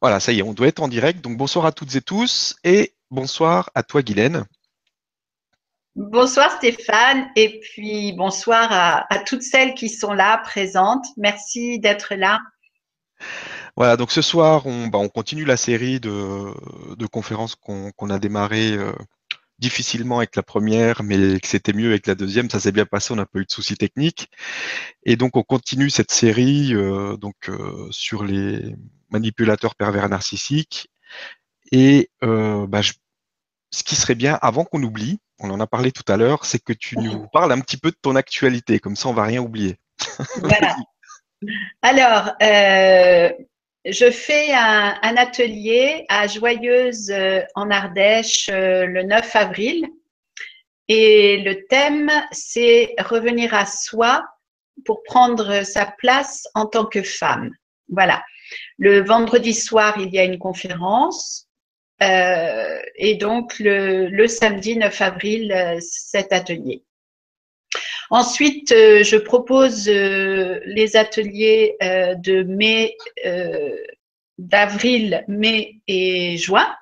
Voilà, ça y est, on doit être en direct. Donc bonsoir à toutes et tous et bonsoir à toi Guylaine. Bonsoir Stéphane et puis bonsoir à, toutes celles qui sont là présentes. Merci d'être là. Voilà, donc ce soir, on, bah, continue la série de, conférences qu'on a démarré euh, difficilement avec la première, mais que c'était mieux avec la deuxième. Ça s'est bien passé, on n'a pas eu de soucis techniques. Et donc on continue cette série euh, donc euh, sur les manipulateurs pervers narcissiques. Et euh, bah, ce qui serait bien, avant qu'on oublie, on en a parlé tout à l'heure, c'est que tu nous parles un petit peu de ton actualité, comme ça on va rien oublier. Voilà. Alors, euh, je fais un, atelier à Joyeuse euh, en Ardèche le 9 avril. Et le thème, c'est revenir à soi pour prendre sa place en tant que femme. Voilà. Le vendredi soir, il y a une conférence. Euh, et donc, le, samedi 9 avril, euh, cet atelier. Ensuite, euh, je propose les ateliers de mai, d'avril, mai et juin,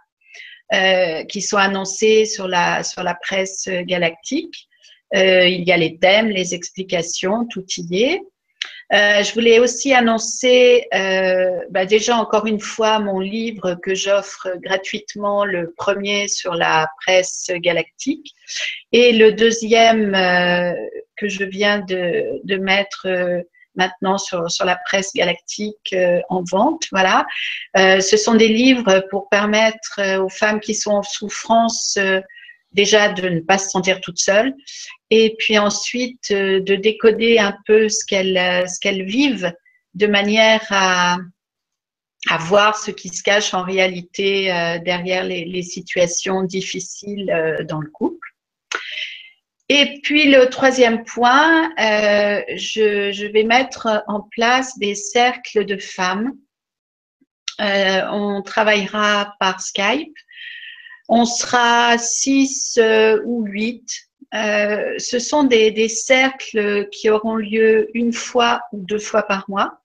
qui sont annoncés sur la, sur la presse galactique. il y a les thèmes, les explications, tout y est. Euh, je voulais aussi annoncer euh, bah déjà encore une fois mon livre que j'offre gratuitement, le premier sur la presse galactique et le deuxième euh, que je viens de, de mettre euh, maintenant sur, sur la presse galactique euh, en vente. Voilà, ce sont des livres pour permettre aux femmes qui sont en souffrance déjà de ne pas se sentir toute seule et puis ensuite euh, de décoder un peu ce qu'elles euh, ce vivent de manière à, voir ce qui se cache en réalité euh, derrière les, situations difficiles dans le couple. Et puis le troisième point, je, vais mettre en place des cercles de femmes. On travaillera par Skype on sera six euh, ou huit. Euh, ce sont des, cercles qui auront lieu une fois ou deux fois par mois.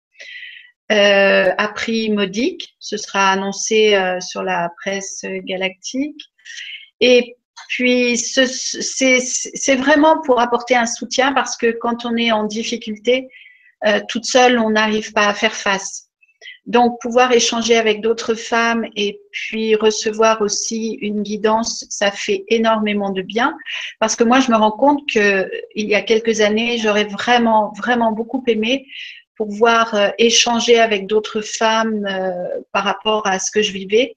Euh, à prix modique, ce sera annoncé sur la presse galactique. Et puis, c'est vraiment pour apporter un soutien parce que quand on est en difficulté, toute seule, on n'arrive pas à faire face. Donc, pouvoir échanger avec d'autres femmes et puis recevoir aussi une guidance, ça fait énormément de bien. Parce que moi, je me rends compte que il y a quelques années, j'aurais vraiment, vraiment beaucoup aimé pouvoir euh, échanger avec d'autres femmes euh, par rapport à ce que je vivais.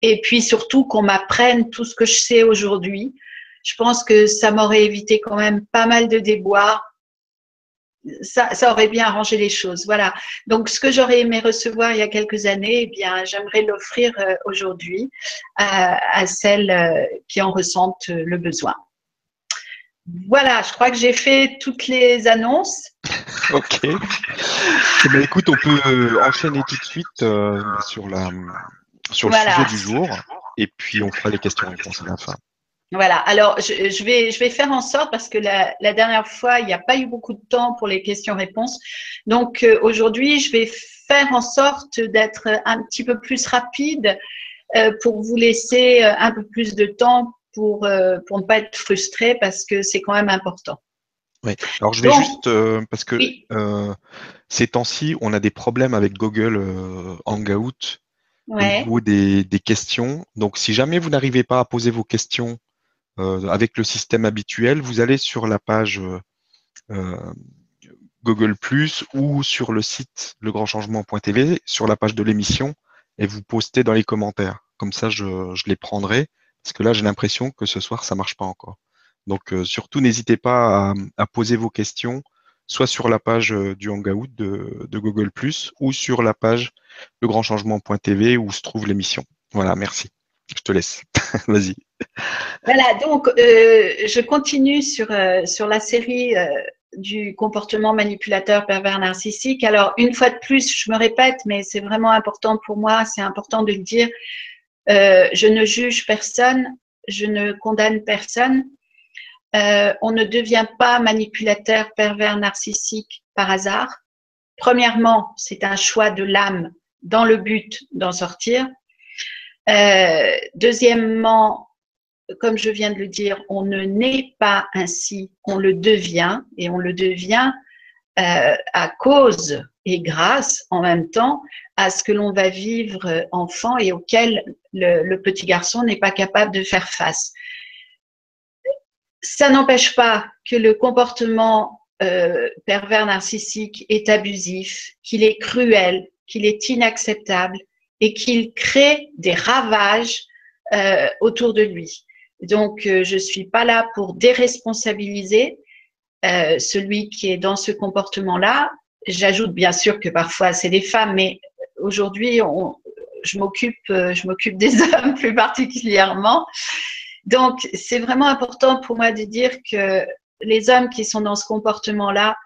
Et puis surtout qu'on m'apprenne tout ce que je sais aujourd'hui. Je pense que ça m'aurait évité quand même pas mal de déboires, ça, aurait bien arrangé les choses. Voilà. Donc, ce que j'aurais aimé recevoir il y a quelques années, eh bien, j'aimerais l'offrir euh, aujourd'hui à, celles euh, qui en ressentent euh, le besoin. Voilà, je crois que j'ai fait toutes les annonces. ok. Eh ben, écoute, on peut enchaîner tout de suite sur, la, sur le sujet du jour et puis on fera les questions-réponses à la fin. Voilà, alors je, vais, je vais faire en sorte, parce que la, dernière fois, il n'y a pas eu beaucoup de temps pour les questions-réponses. Donc euh, aujourd'hui, je vais faire en sorte d'être un petit peu plus rapide euh, pour vous laisser euh, un peu plus de temps pour, pour ne pas être frustré, parce que c'est quand même important. Oui, alors je vais juste, parce que ces temps-ci, on a des problèmes avec Google Hangout au niveau des, des questions. Donc si jamais vous n'arrivez pas à poser vos questions avec le système habituel, vous allez sur la page euh, euh, Google ou sur le site legrandchangement.tv, sur la page de l'émission, et vous postez dans les commentaires. Comme ça, je, je les prendrai, parce que là, j'ai l'impression que ce soir, ça marche pas encore. Donc, surtout, n'hésitez pas à, à, poser vos questions, soit sur la page du Hangout de, de Google ou sur la page legrandchangement.tv où se trouve l'émission. Voilà, merci. Je te laisse. Vas-y. Voilà, donc euh, je continue sur, euh, sur la série euh, du comportement manipulateur pervers narcissique. Alors, une fois de plus, je me répète, mais c'est vraiment important pour moi, c'est important de le dire. je ne juge personne, je ne condamne personne. on ne devient pas manipulateur pervers narcissique par hasard. Premièrement, c'est un choix de l'âme dans le but d'en sortir. Deuxièmement, comme je viens de le dire, on ne naît pas ainsi, on le devient et on le devient euh, à cause et grâce en même temps à ce que l'on va vivre enfant et auquel le, petit garçon n'est pas capable de faire face. Ça n'empêche pas que le comportement euh, pervers narcissique est abusif, qu'il est cruel, qu'il est inacceptable et qu'il crée des ravages euh, autour de lui. Donc, euh, je suis pas là pour déresponsabiliser euh, celui qui est dans ce comportement-là. J'ajoute bien sûr que parfois c'est des femmes, mais aujourd'hui, je m'occupe, euh, je m'occupe des hommes plus particulièrement. Donc, c'est vraiment important pour moi de dire que les hommes qui sont dans ce comportement-là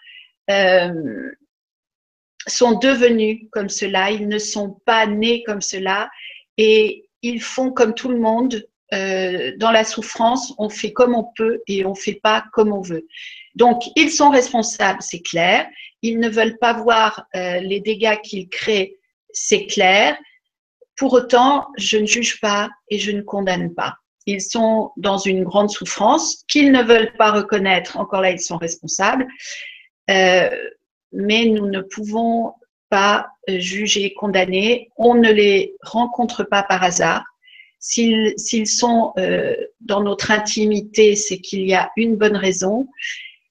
sont devenus comme cela. Ils ne sont pas nés comme cela et ils font comme tout le monde euh, dans la souffrance, on fait comme on peut et on fait pas comme on veut. Donc, ils sont responsables, c'est clair. Ils ne veulent pas voir euh, les dégâts qu'ils créent, c'est clair. Pour autant, je ne juge pas et je ne condamne pas. Ils sont dans une grande souffrance qu'ils ne veulent pas reconnaître. Encore là, ils sont responsables. Euh, mais nous ne pouvons pas juger, condamner. On ne les rencontre pas par hasard. S'ils sont euh, dans notre intimité, c'est qu'il y a une bonne raison,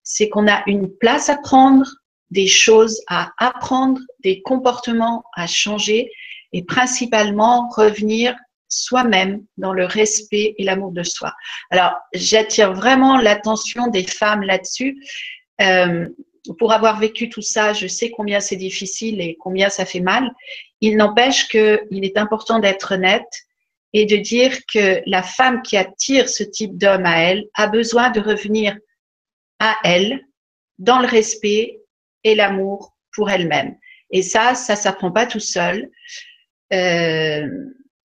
c'est qu'on a une place à prendre, des choses à apprendre, des comportements à changer et principalement revenir soi-même dans le respect et l'amour de soi. Alors, j'attire vraiment l'attention des femmes là-dessus. Euh, pour avoir vécu tout ça, je sais combien c'est difficile et combien ça fait mal. Il n'empêche qu'il est important d'être honnête et de dire que la femme qui attire ce type d'homme à elle a besoin de revenir à elle dans le respect et l'amour pour elle-même. Et ça, ça s'apprend pas tout seul. Euh,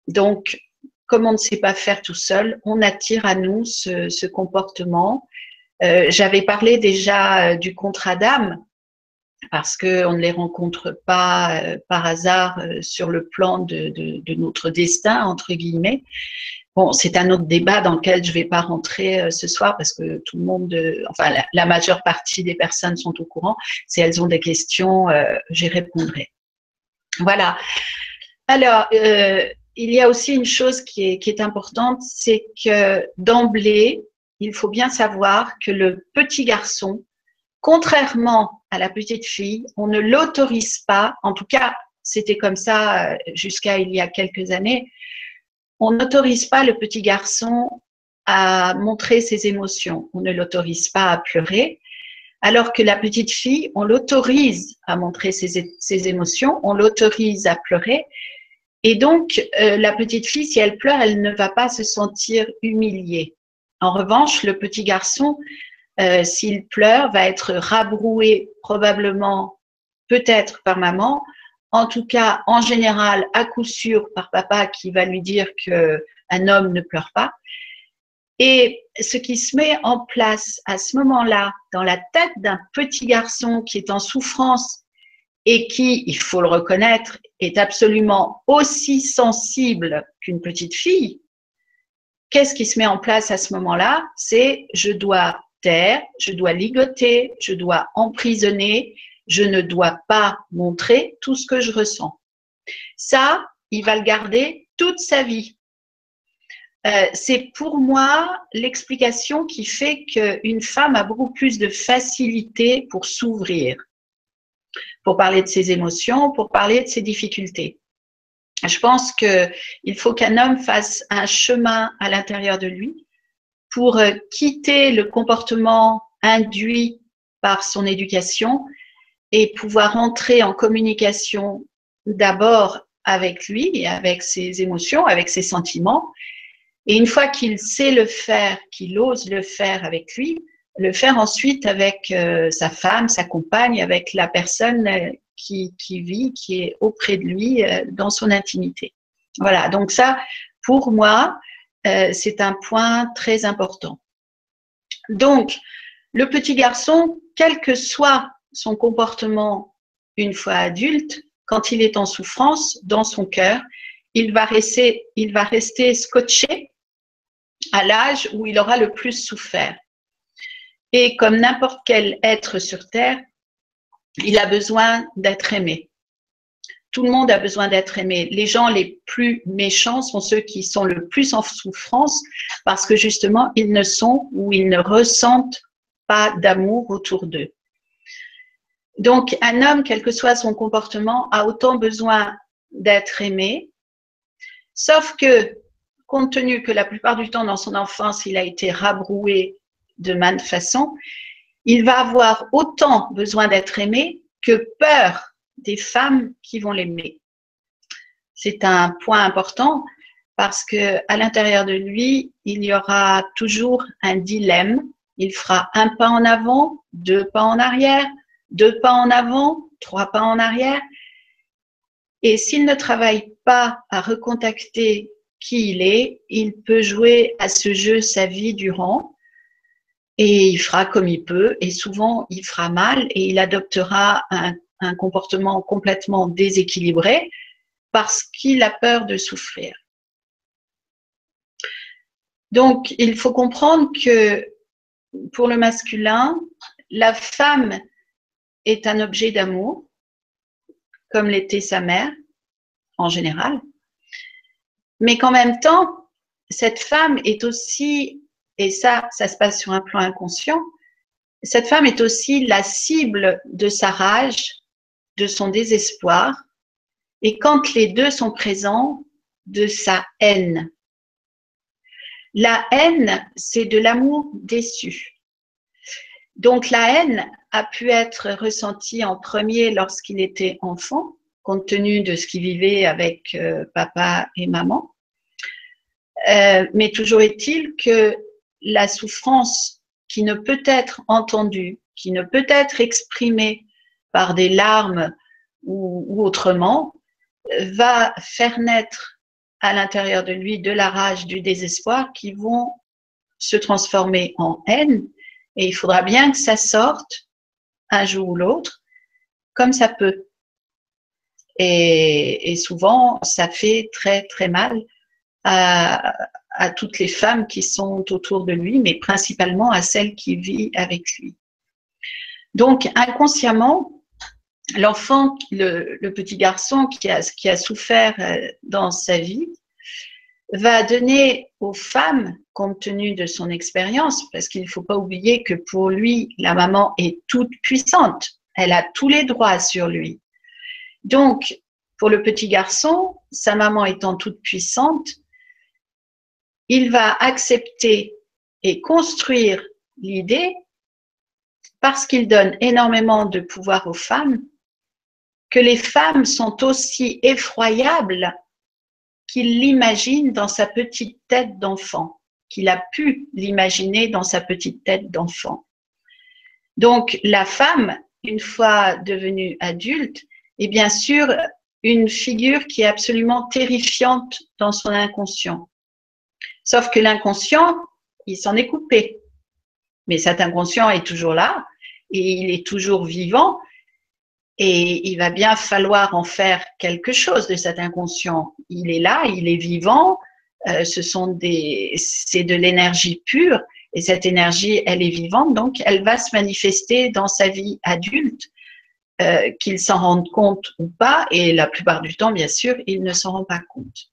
donc, comme on ne sait pas faire tout seul, on attire à nous ce, ce comportement. Euh, J'avais parlé déjà euh, du contrat d'âme parce qu'on ne les rencontre pas euh, par hasard euh, sur le plan de, notre destin, entre guillemets. Bon, c'est un autre débat dans lequel je ne vais pas rentrer euh, ce soir parce que tout le monde, enfin la, majeure partie des personnes sont au courant. Si elles ont des questions, j'y répondrai. Voilà. Alors, il y a aussi une chose qui est, qui est importante, c'est que d'emblée, il faut bien savoir que le petit garçon Contrairement à la petite fille, on ne l'autorise pas, en tout cas c'était comme ça euh, jusqu'à il y a quelques années, on n'autorise pas le petit garçon à montrer ses émotions, on ne l'autorise pas à pleurer, alors que la petite fille, on l'autorise à montrer ses, émotions, on l'autorise à pleurer. Et donc, euh, la petite fille, si elle pleure, elle ne va pas se sentir humiliée. En revanche, le petit garçon euh, s'il pleure, va être rabroué probablement, peut-être par maman, en tout cas, en général, à coup sûr par papa qui va lui dire que un homme ne pleure pas. Et ce qui se met en place à ce moment-là dans la tête d'un petit garçon qui est en souffrance et qui, il faut le reconnaître, est absolument aussi sensible qu'une petite fille, qu'est-ce qui se met en place à ce moment-là? C'est je dois je dois ligoter, je dois emprisonner, je ne dois pas montrer tout ce que je ressens. Ça, il va le garder toute sa vie. Euh, c'est pour moi l'explication qui fait qu'une femme a beaucoup plus de facilité pour s'ouvrir, pour parler de ses émotions, pour parler de ses difficultés. Je pense qu'il faut qu'un homme fasse un chemin à l'intérieur de lui pour euh, quitter le comportement induit par son éducation et pouvoir entrer en communication d'abord avec lui et avec ses émotions, avec ses sentiments. Et une fois qu'il sait le faire, qu'il ose le faire avec lui, le faire ensuite avec euh, sa femme, sa compagne, avec la personne euh, qui, qui, vit, qui est auprès de lui dans son intimité. Voilà, donc ça, pour moi, euh, c'est un point très important. Donc, le petit garçon, quel que soit son comportement une fois adulte, quand il est en souffrance dans son cœur, il va rester, il va rester scotché à l'âge où il aura le plus souffert. Et comme n'importe quel être sur Terre, il a besoin d'être aimé. Tout le monde a besoin d'être aimé. Les gens les plus méchants sont ceux qui sont le plus en souffrance parce que justement, ils ne sont ou ils ne ressentent pas d'amour autour d'eux. Donc, un homme, quel que soit son comportement, a autant besoin d'être aimé, sauf que, compte tenu que la plupart du temps dans son enfance, il a été rabroué de maintes façons, il va avoir autant besoin d'être aimé que peur des femmes qui vont l'aimer. C'est un point important parce que à l'intérieur de lui, il y aura toujours un dilemme. Il fera un pas en avant, deux pas en arrière, deux pas en avant, trois pas en arrière. Et s'il ne travaille pas à recontacter qui il est, il peut jouer à ce jeu sa vie durant et il fera comme il peut et souvent il fera mal et il adoptera un, un comportement complètement déséquilibré parce qu'il a peur de souffrir. Donc il faut comprendre que pour le masculin, la femme est un objet d'amour, comme l'était sa mère en général, mais qu'en même temps, cette femme est aussi, et ça, ça se passe sur un plan inconscient, cette femme est aussi la cible de sa rage, de son désespoir, et quand les deux sont présents, de sa haine. La haine, c'est de l'amour déçu. Donc la haine a pu être ressentie en premier lorsqu'il était enfant, compte tenu de ce qu'il vivait avec euh, papa et maman. Euh, mais toujours est-il que la souffrance qui ne peut être entendue, qui ne peut être exprimée par des larmes ou, autrement, va faire naître à l'intérieur de lui de la rage, du désespoir qui vont se transformer en haine. Et il faudra bien que ça sorte un jour ou l'autre, comme ça peut. Et, souvent, ça fait très très mal à, à, toutes les femmes qui sont autour de lui, mais principalement à celles qui vivent avec lui. Donc, inconsciemment, l'enfant, le, petit garçon qui a, souffert euh, dans sa vie, va donner aux femmes, compte tenu de son expérience, parce qu'il ne faut pas oublier que pour lui, la maman est toute puissante, elle a tous les droits sur lui. Donc, pour le petit garçon, sa maman étant toute puissante, il va accepter et construire l'idée, parce qu'il donne énormément de pouvoir aux femmes, que les femmes sont aussi effroyables qu'il l'imagine dans sa petite tête d'enfant, qu'il a pu l'imaginer dans sa petite tête d'enfant. Donc la femme, une fois devenue adulte, est bien sûr une figure qui est absolument terrifiante dans son inconscient. Sauf que l'inconscient, il s'en est coupé. Mais cet inconscient est toujours là et il est toujours vivant et il va bien falloir en faire quelque chose de cet inconscient. Il est là, il est vivant, euh, ce sont des, c'est de l'énergie pure, et cette énergie, elle est vivante, donc elle va se manifester dans sa vie adulte, euh, qu'il s'en rende compte ou pas, et la plupart du temps, bien sûr, il ne s'en rend pas compte.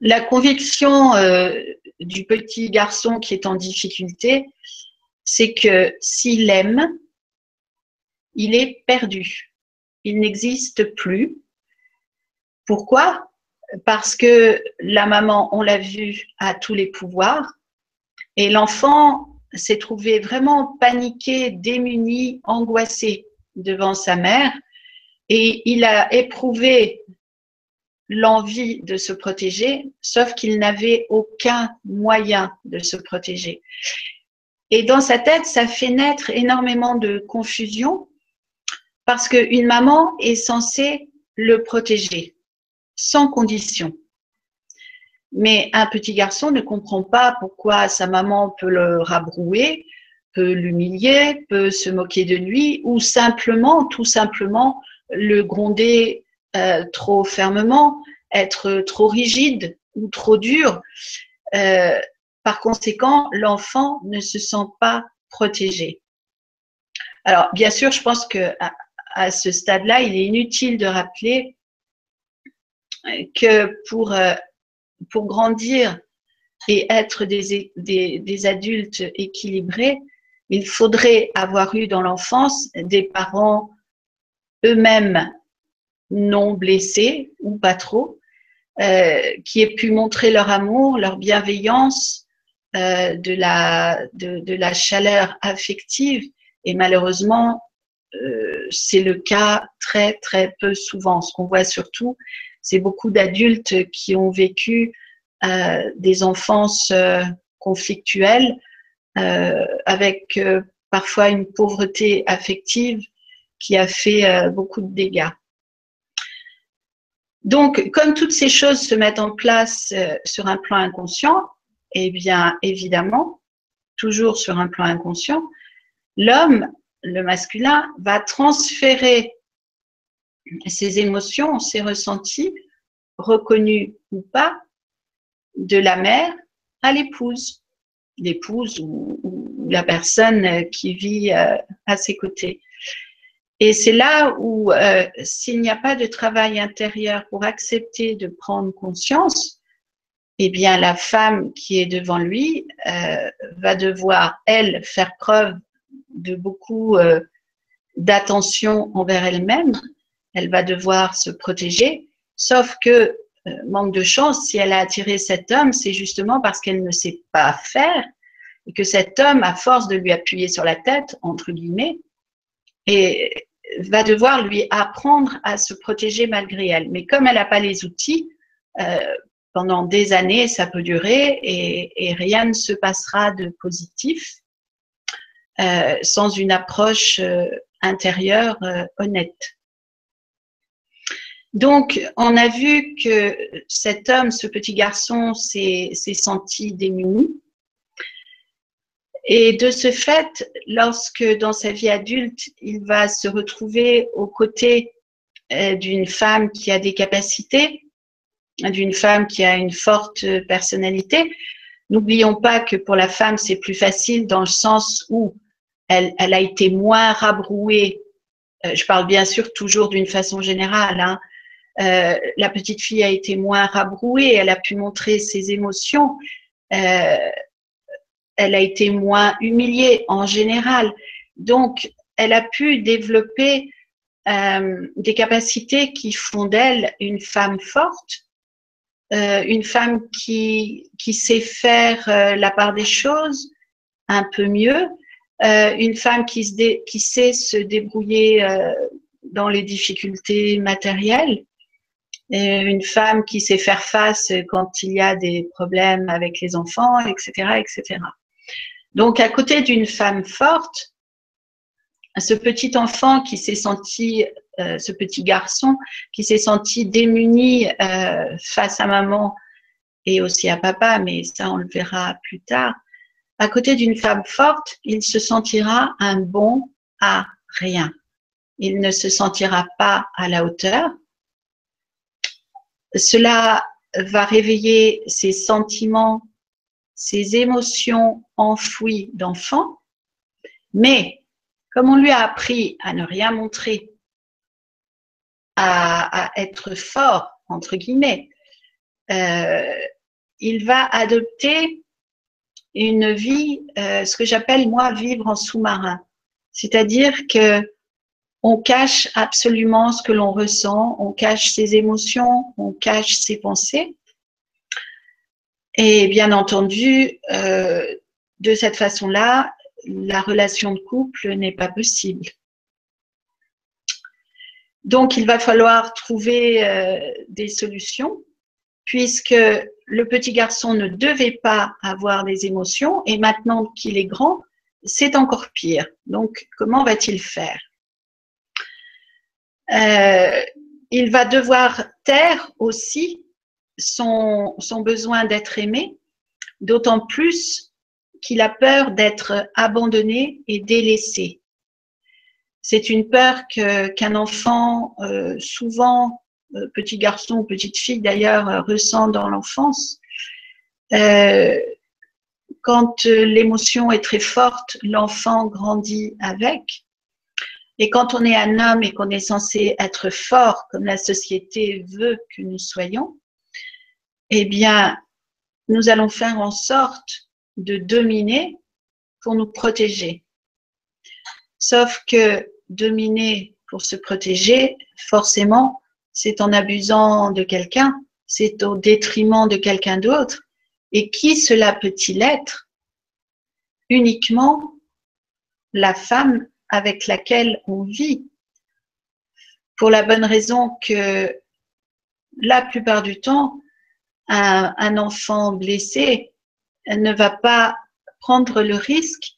La conviction euh, du petit garçon qui est en difficulté, c'est que s'il aime, il est perdu. Il n'existe plus. Pourquoi? Parce que la maman, on l'a vu, a tous les pouvoirs et l'enfant s'est trouvé vraiment paniqué, démuni, angoissé devant sa mère et il a éprouvé l'envie de se protéger, sauf qu'il n'avait aucun moyen de se protéger. Et dans sa tête, ça fait naître énormément de confusion parce qu'une maman est censée le protéger sans condition. Mais un petit garçon ne comprend pas pourquoi sa maman peut le rabrouer, peut l'humilier, peut se moquer de lui ou simplement, tout simplement, le gronder euh, trop fermement, être trop rigide ou trop dur. Euh, par conséquent, l'enfant ne se sent pas protégé. Alors, bien sûr, je pense que à, ce stade-là, il est inutile de rappeler que pour, euh, grandir et être des, adultes équilibrés, il faudrait avoir eu dans l'enfance des parents eux-mêmes non blessés ou pas trop, euh, qui aient pu montrer leur amour, leur bienveillance, euh, de, la chaleur affective. Et malheureusement, euh, c'est le cas très très peu souvent. Ce qu'on voit surtout, c'est beaucoup d'adultes qui ont vécu des enfances conflictuelles avec parfois une pauvreté affective qui a fait beaucoup de dégâts. Donc, comme toutes ces choses se mettent en place euh, sur un plan inconscient, eh bien, évidemment, toujours sur un plan inconscient, l'homme, le masculin, va transférer ses émotions, ses ressentis, reconnus ou pas, de la mère à l'épouse, l'épouse ou, la personne qui vit euh, à ses côtés. Et c'est là où, euh, s'il n'y a pas de travail intérieur pour accepter de prendre conscience, eh bien, la femme qui est devant lui euh, va devoir, elle, faire preuve de beaucoup euh, d'attention envers elle-même. Elle va devoir se protéger. Sauf que, manque de chance, si elle a attiré cet homme, c'est justement parce qu'elle ne sait pas faire et que cet homme, à force de lui appuyer sur la tête, entre guillemets, et va devoir lui apprendre à se protéger malgré elle. Mais comme elle n'a pas les outils, euh, pendant des années, ça peut durer et, rien ne se passera de positif euh, sans une approche euh, intérieure honnête. Donc, on a vu que cet homme, ce petit garçon, s'est senti démuni et de ce fait, lorsque dans sa vie adulte, il va se retrouver aux côtés euh, d'une femme qui a des capacités, d'une femme qui a une forte personnalité, n'oublions pas que pour la femme, c'est plus facile dans le sens où elle, a été moins rabrouée. Euh, je parle bien sûr toujours d'une façon générale. Hein. Euh, la petite fille a été moins rabrouée, elle a pu montrer ses émotions elle a été moins humiliée en général. Donc, elle a pu développer euh, des capacités qui font d'elle une femme forte, euh, une femme qui, sait faire euh, la part des choses un peu mieux, une femme qui, sait se débrouiller dans les difficultés matérielles, une femme qui sait faire face quand il y a des problèmes avec les enfants, etc., etc. Donc, à côté d'une femme forte, ce petit enfant qui s'est senti, euh, ce petit garçon qui s'est senti démuni euh, face à maman et aussi à papa, mais ça on le verra plus tard, à côté d'une femme forte, il se sentira un bon à rien. Il ne se sentira pas à la hauteur. Cela va réveiller ses sentiments ses émotions enfouies d'enfant, mais comme on lui a appris à ne rien montrer, à, être fort, entre guillemets, euh, il va adopter une vie, euh, ce que j'appelle moi vivre en sous-marin. C'est-à-dire que on cache absolument ce que l'on ressent, on cache ses émotions, on cache ses pensées. Et bien entendu, euh, de cette façon-là, la relation de couple n'est pas possible. Donc, il va falloir trouver euh, des solutions, puisque le petit garçon ne devait pas avoir des émotions, et maintenant qu'il est grand, c'est encore pire. Donc, comment va-t-il faire? Euh, Il va devoir taire aussi son, besoin d'être aimé, d'autant plus qu'il a peur d'être abandonné et délaissé. C'est une peur qu'un enfant, euh, souvent petit garçon petite fille d'ailleurs, ressent dans l'enfance. quand l'émotion est très forte, l'enfant grandit avec. Et quand on est un homme et qu'on est censé être fort, comme la société veut que nous soyons, eh bien, nous allons faire en sorte de dominer pour nous protéger. Sauf que dominer pour se protéger, forcément, c'est en abusant de quelqu'un, c'est au détriment de quelqu'un d'autre. Et qui cela peut-il être? Uniquement la femme avec laquelle on vit. Pour la bonne raison que la plupart du temps, un, enfant blessé ne va pas prendre le risque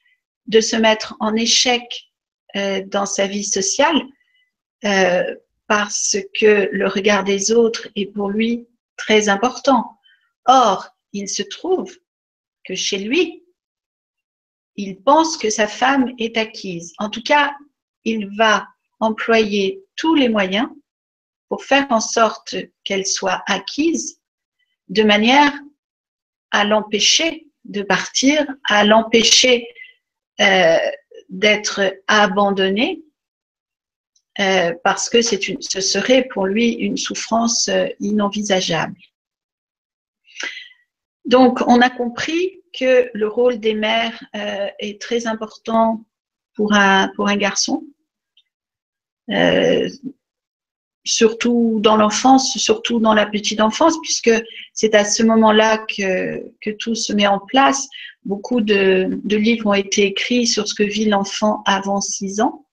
de se mettre en échec euh, dans sa vie sociale euh, parce que le regard des autres est pour lui très important. Or, il se trouve que chez lui, il pense que sa femme est acquise. En tout cas, il va employer tous les moyens pour faire en sorte qu'elle soit acquise de manière à l'empêcher de partir, à l'empêcher euh, d'être abandonné, euh, parce que ce serait pour lui une souffrance euh, inenvisageable. Donc, on a compris que le rôle des mères euh, est très important pour un, garçon, surtout dans l'enfance, surtout dans la petite enfance, puisque c'est à ce moment-là que, que tout se met en place. Beaucoup de, de livres ont été écrits sur ce que vit l'enfant avant 6 ans.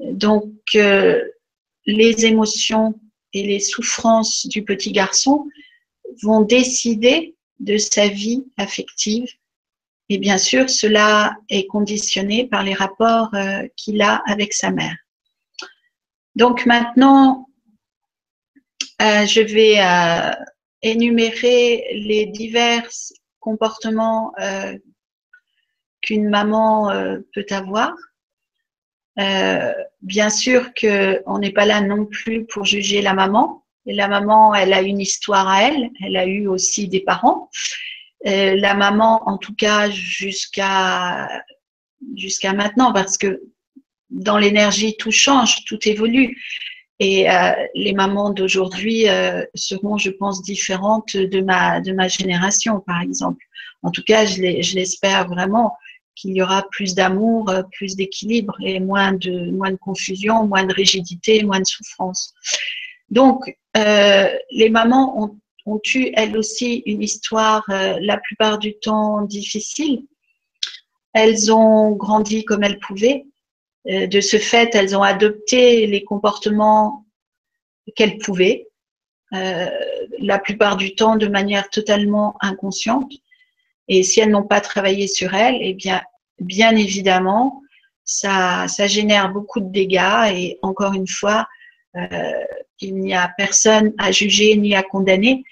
Donc, euh, les émotions et les souffrances du petit garçon vont décider de sa vie affective. Et bien sûr, cela est conditionné par les rapports euh, qu'il a avec sa mère. Donc maintenant, euh, je vais énumérer les divers comportements qu'une maman peut avoir. Bien sûr qu'on n'est pas là non plus pour juger la maman, et la maman, elle a une histoire à elle, elle a eu aussi des parents. Euh, la maman, en tout cas, jusqu'à jusqu'à maintenant, parce que dans l'énergie, tout change, tout évolue. Et euh, les mamans d'aujourd'hui euh, seront, je pense, différentes de ma, de ma génération, par exemple. En tout cas, je l'espère vraiment qu'il y aura plus d'amour, plus d'équilibre et moins de, moins de confusion, moins de rigidité, moins de souffrance. Donc, euh, les mamans ont, eu, elles aussi, une histoire euh, la plupart du temps difficile. Elles ont grandi comme elles pouvaient. Euh, de ce fait, elles ont adopté les comportements qu'elles pouvaient, la plupart du temps de manière totalement inconsciente. Et si elles n'ont pas travaillé sur elles, eh bien, bien évidemment, ça, génère beaucoup de dégâts. Et encore une fois, euh, il n'y a personne à juger ni à condamner.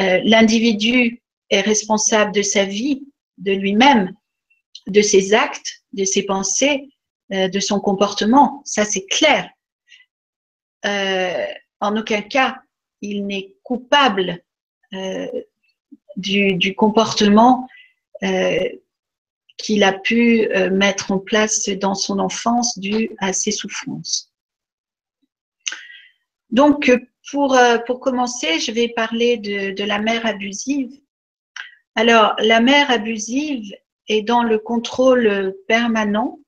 Euh, l'individu est responsable de sa vie, de lui-même, de ses actes, de ses pensées, euh, de son comportement. Ça, c'est clair. en aucun cas, il n'est coupable du, comportement qu'il a pu mettre en place dans son enfance dû à ses souffrances. Donc, pour, euh, commencer, je vais parler de, la mère abusive. Alors, la mère abusive est dans le contrôle permanent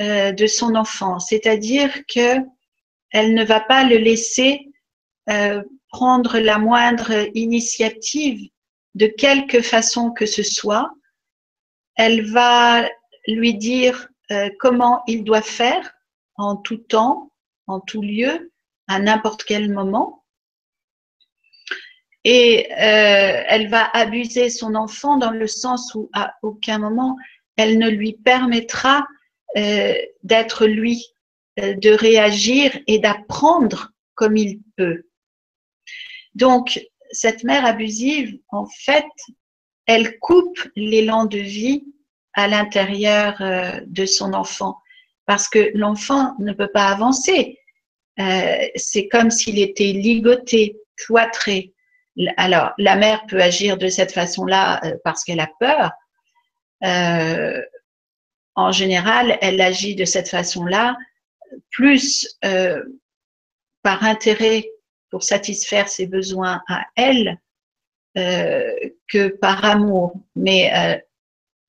euh, de son enfant, c'est-à-dire que elle ne va pas le laisser euh, prendre la moindre initiative de quelque façon que ce soit. Elle va lui dire euh, comment il doit faire en tout temps, en tout lieu, à n'importe quel moment. Et euh, elle va abuser son enfant dans le sens où à aucun moment elle ne lui permettra euh, d'être lui, de réagir et d'apprendre comme il peut. Donc, cette mère abusive, en fait, elle coupe l'élan de vie à l'intérieur de son enfant parce que l'enfant ne peut pas avancer. Euh, c'est comme s'il était ligoté, cloîtré. Alors, la mère peut agir de cette façon-là euh, parce qu'elle a peur. Euh, en général, elle agit de cette façon-là plus par intérêt pour satisfaire ses besoins à elle que par amour. Mais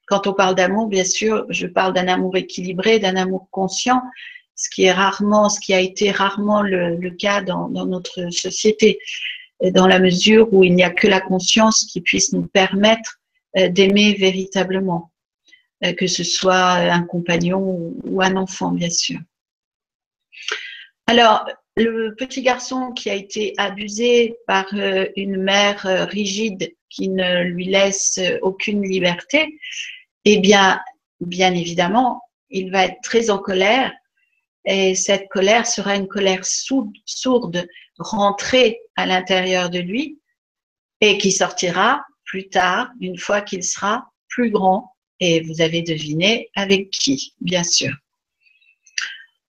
quand on parle d'amour, bien sûr, je parle d'un amour équilibré, d'un amour conscient, ce qui est rarement, ce qui a été rarement le, cas dans, notre société, dans la mesure où il n'y a que la conscience qui puisse nous permettre euh, d'aimer véritablement, euh, que ce soit un compagnon ou un enfant, bien sûr. Alors, le petit garçon qui a été abusé par euh, une mère rigide qui ne lui laisse aucune liberté, eh bien, bien évidemment, il va être très en colère et cette colère sera une colère sourde, rentrée à l'intérieur de lui et qui sortira plus tard, une fois qu'il sera plus grand. Et vous avez deviné avec qui, bien sûr.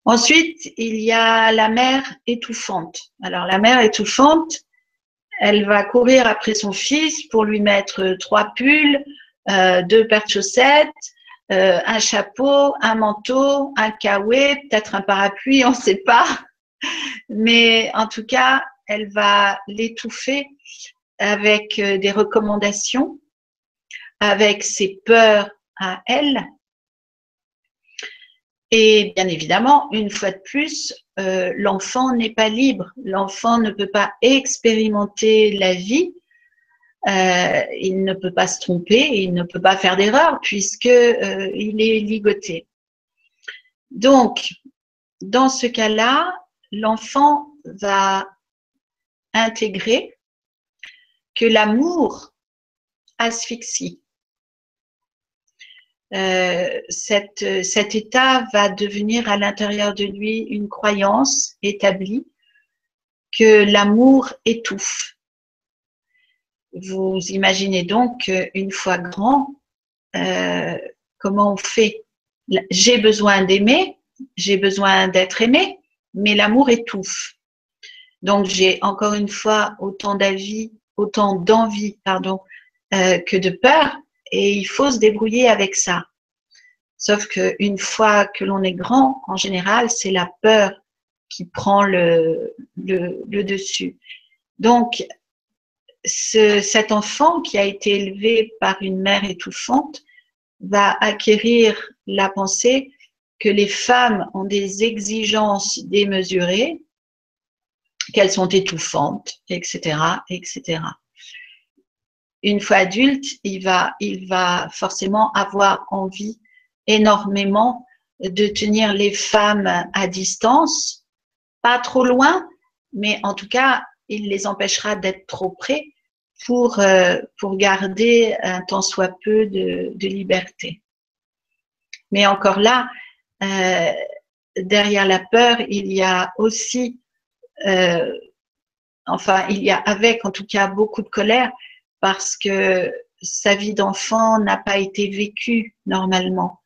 Ensuite, il y a la mère étouffante. Alors, la mère étouffante, elle va courir après son fils pour lui mettre trois pulls, euh, deux paires de chaussettes, euh, un chapeau, un manteau, un kawaii, peut-être un parapluie, on ne sait pas. Mais en tout cas, elle va l'étouffer avec euh, des recommandations, avec ses peurs à elle. Et bien évidemment, une fois de plus, euh, l'enfant n'est pas libre. L'enfant ne peut pas expérimenter la vie euh, il ne peut pas se tromper, il ne peut pas faire d'erreur puisque euh, il est ligoté. Donc, dans ce cas-là, l'enfant va intégrer que l'amour asphyxie. Euh, cet état va devenir à l'intérieur de lui une croyance établie que l'amour étouffe. Vous imaginez donc qu'une fois grand, euh, comment on fait? J'ai besoin d'aimer, j'ai besoin d'être aimé, mais l'amour étouffe. Donc j'ai encore une fois autant d'avis, autant d'envie, pardon, euh, que de peur, et il faut se débrouiller avec ça. Sauf qu'une fois que l'on est grand, en général, c'est la peur qui prend le, dessus. Donc, cet enfant qui a été élevé par une mère étouffante va acquérir la pensée que les femmes ont des exigences démesurées, qu'elles sont étouffantes, etc., etc. Une fois adulte, il va, il va forcément avoir envie énormément de tenir les femmes à distance, pas trop loin, mais en tout cas, il les empêchera d'être trop près pour, euh, pour garder un tant soit peu de, liberté. Mais encore là, euh, derrière la peur, il y a aussi, euh, enfin, il y a avec en tout cas beaucoup de colère parce que sa vie d'enfant n'a pas été vécue normalement.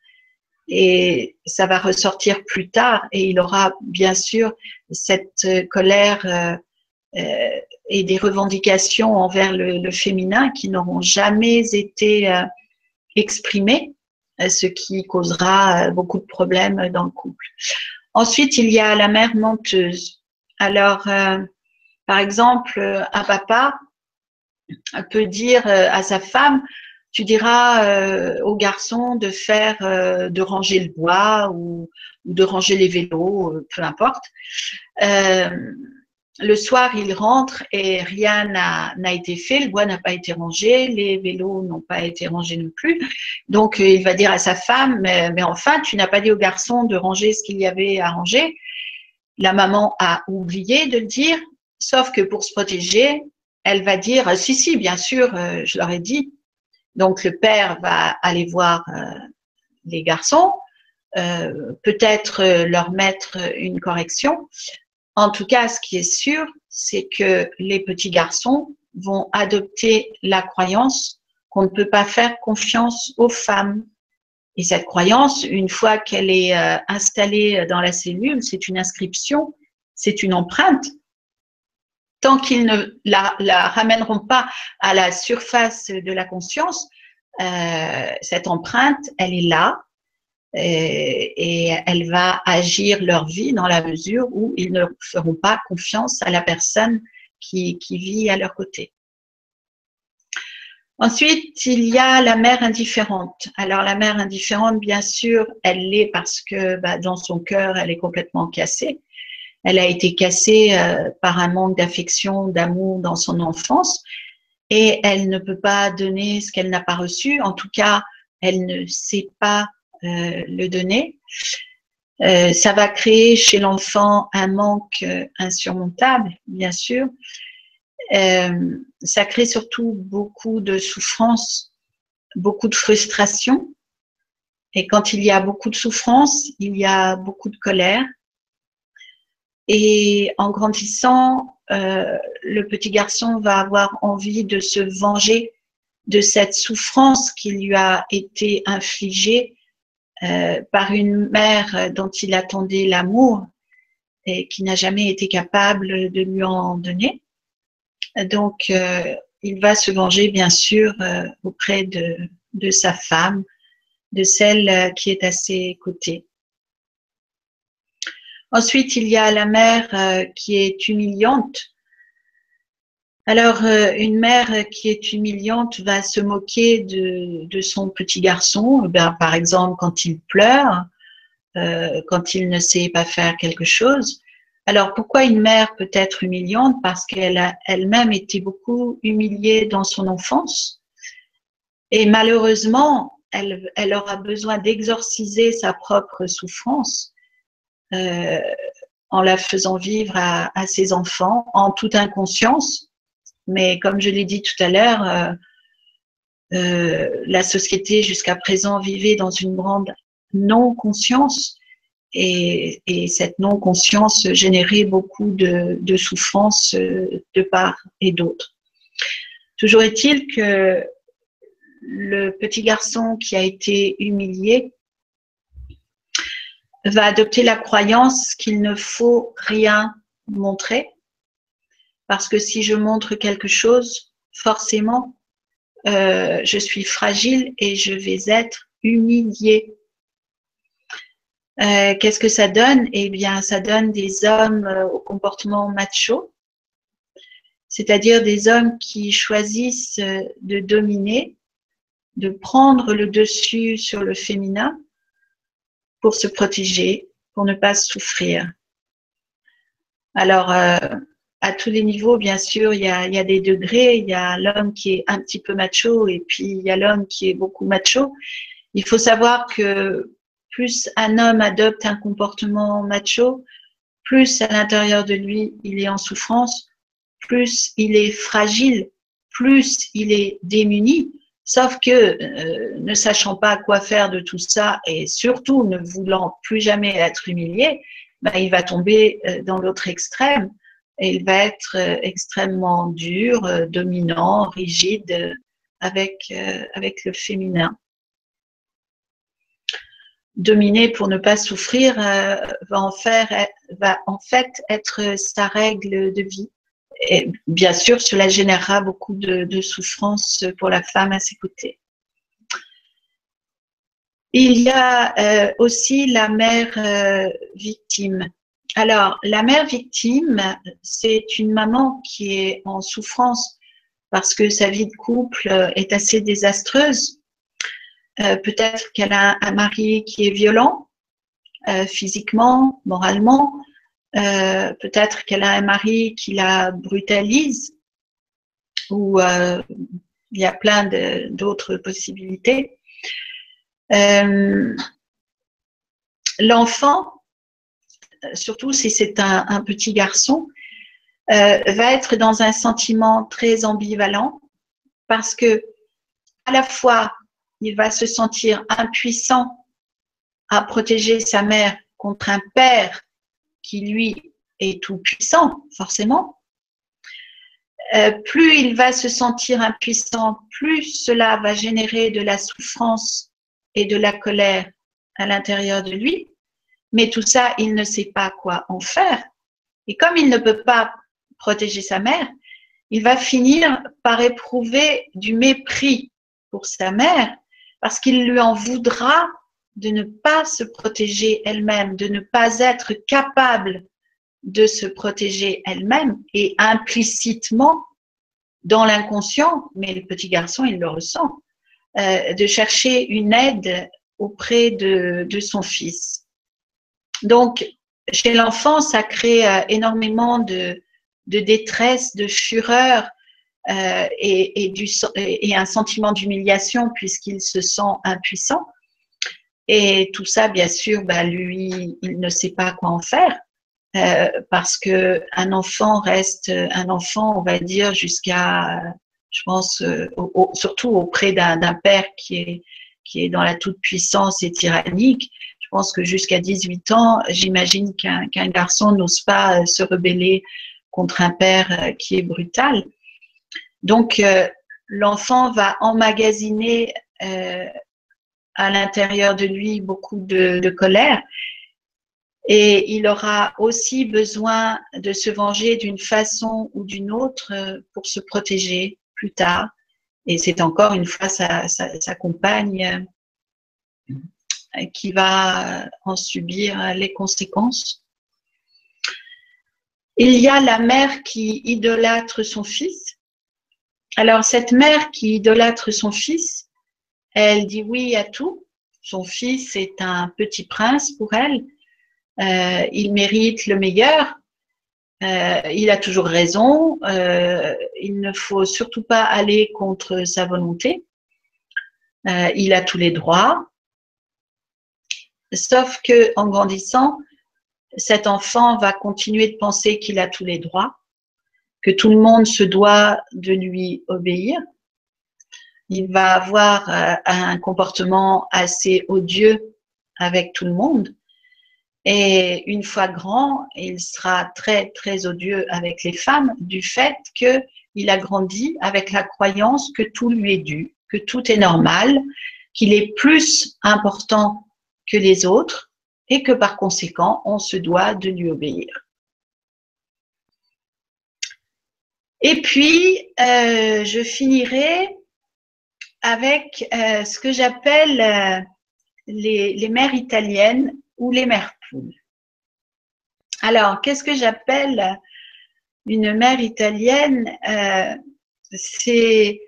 Et ça va ressortir plus tard et il aura bien sûr cette colère euh, euh, et des revendications envers le, féminin qui n'auront jamais été euh, exprimées, ce qui causera beaucoup de problèmes dans le couple. Ensuite, il y a la mère menteuse. Alors, par exemple, un papa peut dire à sa femme, tu diras au garçon de faire, de ranger le bois ou, ou de ranger les vélos, peu importe le soir, il rentre et rien n'a été fait, le bois n'a pas été rangé, les vélos n'ont pas été rangés non plus. Donc, il va dire à sa femme, mais, enfin, tu n'as pas dit au garçon de ranger ce qu'il y avait à ranger. La maman a oublié de le dire, sauf que pour se protéger, elle va dire, si, si, bien sûr, euh, je leur ai dit. Donc, le père va aller voir euh, les garçons, euh, peut-être leur mettre une correction, en tout cas, ce qui est sûr, c'est que les petits garçons vont adopter la croyance qu'on ne peut pas faire confiance aux femmes Et cette croyance, une fois qu'elle est euh, installée dans la cellule, c'est une inscription, c'est une empreinte. Tant qu'ils ne la, ramèneront pas à la surface de la conscience, euh, cette empreinte, elle est là et, elle va agir leur vie dans la mesure où ils ne feront pas confiance à la personne qui vit à leur côté. Ensuite, il y a la mère indifférente. Alors la mère indifférente, bien sûr, elle l'est parce que bah, dans son cœur, elle est complètement cassée. Elle a été cassée euh, par un manque d'affection, d'amour dans son enfance et elle ne peut pas donner ce qu'elle n'a pas reçu. En tout cas, elle ne sait pas euh, le donner. Euh, ça va créer chez l'enfant un manque insurmontable, bien sûr, ça crée surtout beaucoup de souffrance, beaucoup de frustration. Et quand il y a beaucoup de souffrance, il y a beaucoup de colère. Et en grandissant, euh, le petit garçon va avoir envie de se venger de cette souffrance qui lui a été infligée euh, par une mère dont il attendait l'amour et qui n'a jamais été capable de lui en donner. Donc, euh, il va se venger, bien sûr, auprès de, de, sa femme, de celle qui est à ses côtés. Ensuite, il y a la mère qui est humiliante. Alors, une mère qui est humiliante va se moquer de, de son petit garçon, eh par exemple quand il pleure, quand il ne sait pas faire quelque chose. Alors pourquoi une mère peut être humiliante? Parce qu'elle a elle-même été beaucoup humiliée dans son enfance. Et malheureusement, elle, aura besoin d'exorciser sa propre souffrance euh, en la faisant vivre à, ses enfants en toute inconscience. Mais comme je l'ai dit tout à l'heure, euh, euh, la société jusqu'à présent vivait dans une grande non-conscience et, cette non-conscience générait beaucoup de, de souffrances de part et d'autre. Toujours est-il que le petit garçon qui a été humilié va adopter la croyance qu'il ne faut rien montrer, parce que si je montre quelque chose, forcément, euh, je suis fragile et je vais être humilié. Euh, qu'est-ce que ça donne? Eh bien, ça donne des hommes euh, au comportement macho, c'est-à-dire des hommes qui choisissent de dominer, de prendre le dessus sur le féminin pour se protéger, pour ne pas souffrir. Alors, à tous les niveaux, bien sûr, il y, a, il y a des degrés. Il y a l'homme qui est un petit peu macho et puis il y a l'homme qui est beaucoup macho. Il faut savoir que plus un homme adopte un comportement macho, plus à l'intérieur de lui il est en souffrance, plus il est fragile, plus il est démuni. Sauf que euh, ne sachant pas quoi faire de tout ça et surtout ne voulant plus jamais être humilié, ben, il va tomber euh, dans l'autre extrême et il va être euh, extrêmement dur, dominant, rigide avec, avec le féminin dominer pour ne pas souffrir va faire va en fait être sa règle de vie. Bien sûr, cela générera beaucoup de, souffrance pour la femme à ses côtés. Il y a euh, aussi la mère euh, victime. Alors, la mère victime, c'est une maman qui est en souffrance parce que sa vie de couple est assez désastreuse euh, peut-être qu'elle a un mari qui est violent, physiquement, moralement. Euh, peut-être qu'elle a un mari qui la brutalise, ou il y a plein d'autres possibilités. L'enfant, surtout si c'est un, un, petit garçon, va être dans un sentiment très ambivalent parce que à la fois il va se sentir impuissant à protéger sa mère contre un père qui lui est tout puissant, forcément. Euh, plus il va se sentir impuissant, plus cela va générer de la souffrance et de la colère à l'intérieur de lui, mais tout ça, il ne sait pas quoi en faire. Et comme il ne peut pas protéger sa mère, il va finir par éprouver du mépris pour sa mère parce qu'il lui en voudra de ne pas se protéger elle-même, de ne pas être capable de se protéger elle-même et implicitement dans l'inconscient, mais le petit garçon, il le ressent, euh, de chercher une aide auprès de, son fils. Donc, chez l'enfant, ça crée euh, énormément de, détresse, de fureur euh, et, et un sentiment d'humiliation puisqu'il se sent impuissant. Et tout ça, bien sûr, bah, lui, il ne sait pas quoi en faire. Euh, parce que un enfant reste un enfant, on va dire, jusqu'à, je pense, euh, surtout auprès d'un père qui est, qui est dans la toute-puissance et tyrannique. Je pense que jusqu'à 18 ans, j'imagine qu'un garçon n'ose pas euh, se rebeller contre un père qui est brutal. Donc, l'enfant va emmagasiner à l'intérieur de lui beaucoup de, colère et il aura aussi besoin de se venger d'une façon ou d'une autre euh, pour se protéger plus tard. Et c'est encore une fois sa, sa, compagne euh, qui va en subir les conséquences. Il y a la mère qui idolâtre son fils. Alors cette mère qui idolâtre son fils, elle dit oui à tout. Son fils est un petit prince pour elle. Euh, il mérite le meilleur, euh, il a toujours raison, euh, il ne faut surtout pas aller contre sa volonté, il a tous les droits, sauf que en grandissant, cet enfant va continuer de penser qu'il a tous les droits, que tout le monde se doit de lui obéir. Il va avoir un comportement assez odieux avec tout le monde et une fois grand, il sera très, très odieux avec les femmes du fait qu'il a grandi avec la croyance que tout lui est dû, que tout est normal, qu'il est plus important que les autres et que par conséquent, on se doit de lui obéir. Et puis, euh, je finirai avec euh, ce que j'appelle euh, les, mères italiennes ou les mères alors, qu'est-ce que j'appelle une mère italienne? Euh, C'est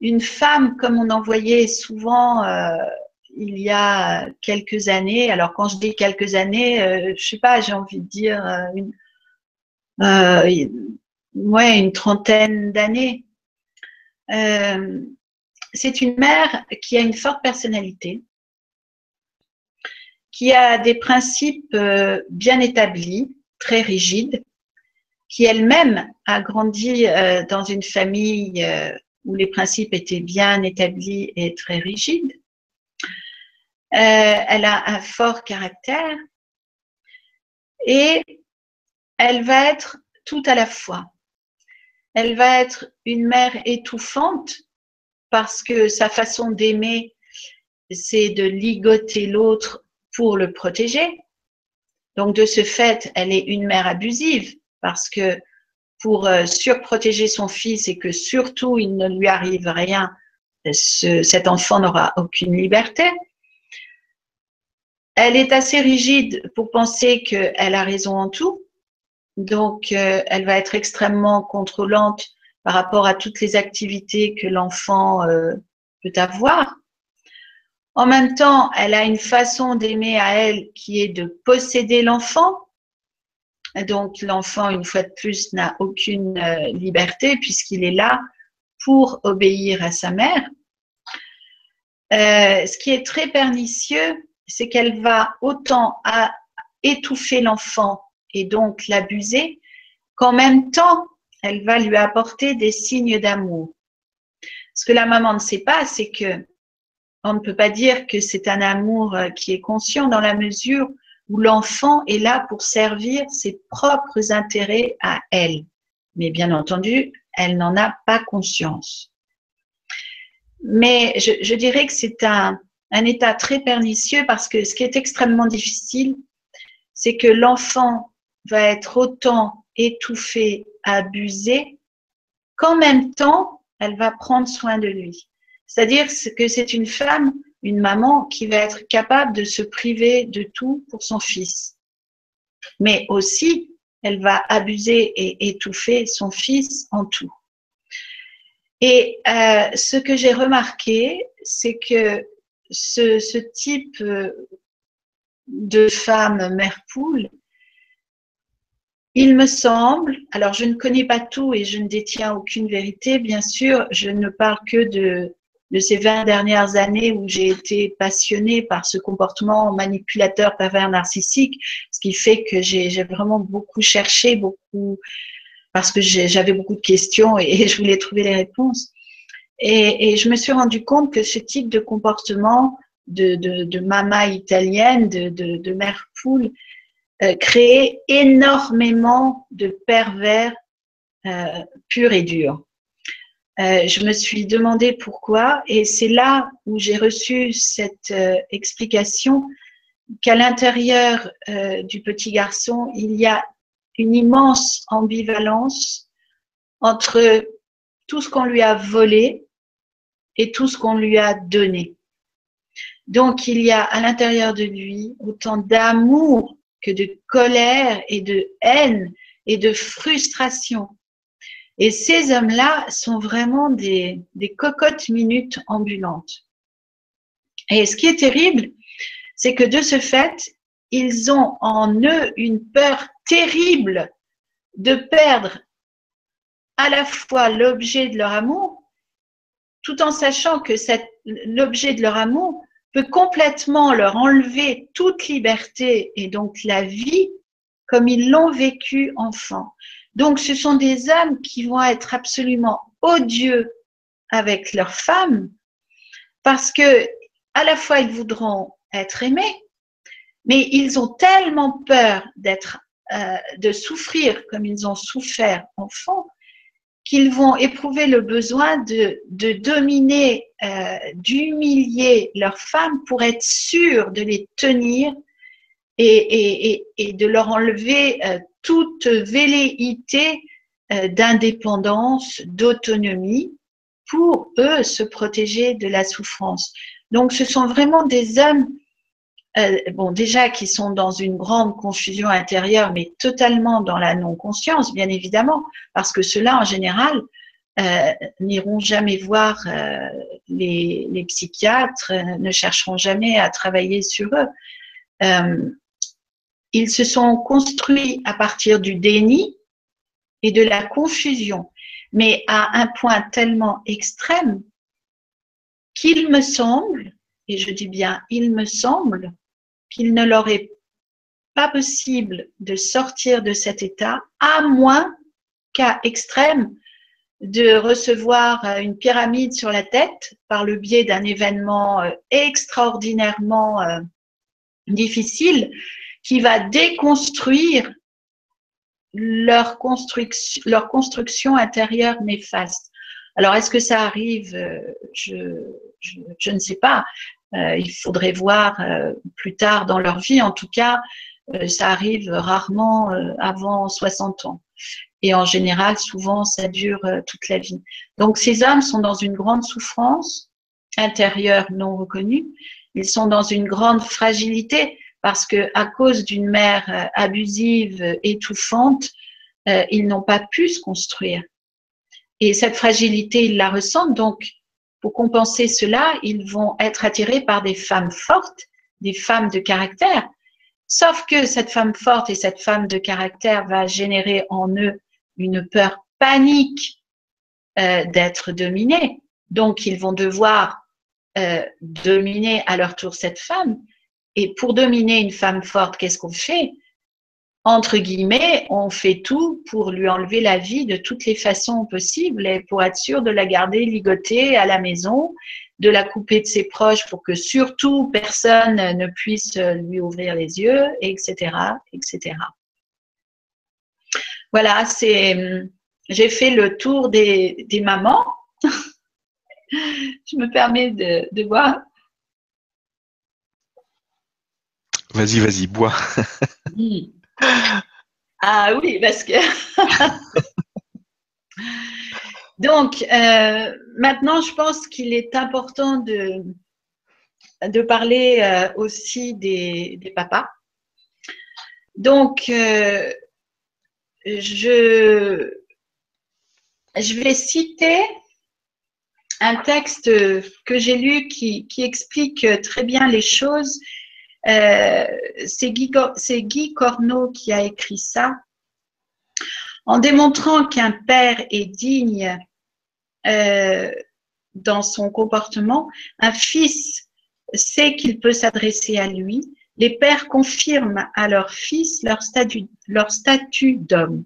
une femme comme on en voyait souvent il y a quelques années. Alors, quand je dis quelques années, je sais pas, j'ai envie de dire une, ouais, une trentaine d'années. C'est une mère qui a une forte personnalité, qui a des principes euh, bien établis, très rigides, qui elle-même a grandi euh, dans une famille euh, où les principes étaient bien établis et très rigides. elle a un fort caractère et elle va être tout à la fois. Elle va être une mère étouffante parce que sa façon d'aimer, c'est de ligoter l'autre pour le protéger. Donc de ce fait, elle est une mère abusive parce que pour euh, surprotéger son fils et que surtout il ne lui arrive rien, cet enfant n'aura aucune liberté. Elle est assez rigide pour penser qu'elle a raison en tout. Donc, euh, elle va être extrêmement contrôlante par rapport à toutes les activités que l'enfant euh, peut avoir. En même temps, elle a une façon d'aimer à elle qui est de posséder l'enfant. Donc l'enfant, une fois de plus, n'a aucune euh, liberté puisqu'il est là pour obéir à sa mère. Euh, ce qui est très pernicieux, c'est qu'elle va autant à étouffer l'enfant et donc l'abuser, qu'en même temps, elle va lui apporter des signes d'amour. Ce que la maman ne sait pas, c'est que on ne peut pas dire que c'est un amour euh, qui est conscient dans la mesure où l'enfant est là pour servir ses propres intérêts à elle. Mais bien entendu, elle n'en a pas conscience. Mais je, dirais que c'est un, un état très pernicieux parce que ce qui est extrêmement difficile, c'est que l'enfant va être autant étouffé, abusé, qu'en même temps, elle va prendre soin de lui. C'est-à-dire que c'est une femme, une maman qui va être capable de se priver de tout pour son fils. Mais aussi, elle va abuser et étouffer son fils en tout. Et euh, ce que j'ai remarqué, c'est que ce, ce, type euh, de femme mère poule, il me semble, alors je ne connais pas tout et je ne détiens aucune vérité, bien sûr, je ne parle que de, de ces 20 dernières années où j'ai été passionnée par ce comportement manipulateur pervers narcissique, ce qui fait que j'ai vraiment beaucoup cherché, beaucoup, parce que j'avais beaucoup de questions et, je voulais trouver les réponses. Et, je me suis rendu compte que ce type de comportement de, de, de mama italienne, de, de, mère poule, euh, créait énormément de pervers euh, purs et durs. Euh, je me suis demandé pourquoi et c'est là où j'ai reçu cette explication qu'à l'intérieur du petit garçon, il y a une immense ambivalence entre tout ce qu'on lui a volé et tout ce qu'on lui a donné. Donc il y a à l'intérieur de lui autant d'amour que de colère et de haine et de frustration et ces hommes-là sont vraiment des, des cocottes minutes ambulantes. Et ce qui est terrible, c'est que de ce fait, ils ont en eux une peur terrible de perdre à la fois l'objet de leur amour, tout en sachant que l'objet de leur amour peut complètement leur enlever toute liberté et donc la vie comme ils l'ont vécu enfant. Donc, ce sont des hommes qui vont être absolument odieux avec leurs femmes parce que à la fois ils voudront être aimés, mais ils ont tellement peur d'être, euh, de souffrir comme ils ont souffert enfant qu'ils vont éprouver le besoin de, de dominer, euh, d'humilier leurs femmes pour être sûrs de les tenir et, et, et de leur enlever euh, toute velléité euh, d'indépendance, d'autonomie, pour eux se protéger de la souffrance. Donc ce sont vraiment des hommes, euh, bon déjà qui sont dans une grande confusion intérieure, mais totalement dans la non-conscience, bien évidemment, parce que ceux-là en général euh, n'iront jamais voir euh, les, les, psychiatres, ne chercheront jamais à travailler sur eux. Ils se sont construits à partir du déni et de la confusion, mais à un point tellement extrême qu'il me semble, et je dis bien il me semble, qu'il ne leur est pas possible de sortir de cet état, à moins qu'à extrême de recevoir une pyramide sur la tête par le biais d'un événement euh, extraordinairement euh, difficile qui va déconstruire leur construction, intérieure néfaste. Alors, est-ce que ça arrive? Euh, je, ne sais pas. Euh, il faudrait voir euh, plus tard dans leur vie. En tout cas, euh, ça arrive rarement avant 60 ans. Et en général, souvent, ça dure toute la vie. Donc, ces hommes sont dans une grande souffrance intérieure non reconnue. Ils sont dans une grande fragilité parce que à cause d'une mère abusive, étouffante, ils n'ont pas pu se construire. Et cette fragilité, ils la ressentent. Donc, pour compenser cela, ils vont être attirés par des femmes fortes, des femmes de caractère. Sauf que cette femme forte et cette femme de caractère va générer en eux une peur panique euh, d'être dominés. Donc, ils vont devoir euh, dominer à leur tour cette femme. Et pour dominer une femme forte, qu'est-ce qu'on fait? Entre guillemets, on fait tout pour lui enlever la vie de toutes les façons possibles et pour être sûr de la garder ligotée à la maison, de la couper de ses proches pour que surtout personne ne puisse lui ouvrir les yeux, etc., etc. Voilà, c'est, j'ai fait le tour des, des mamans. Je me permets de, de voir Vas-y, vas-y, bois. ah oui, parce que. Donc, euh, maintenant, je pense qu'il est important de, parler euh, aussi des, papas. Donc, euh, je vais citer un texte que j'ai lu qui, explique très bien les choses. C'est Guy, Corneau qui a écrit ça en démontrant qu'un père est digne euh, dans son comportement, un fils sait qu'il peut s'adresser à lui. Les pères confirment à leur fils leur statut d'homme.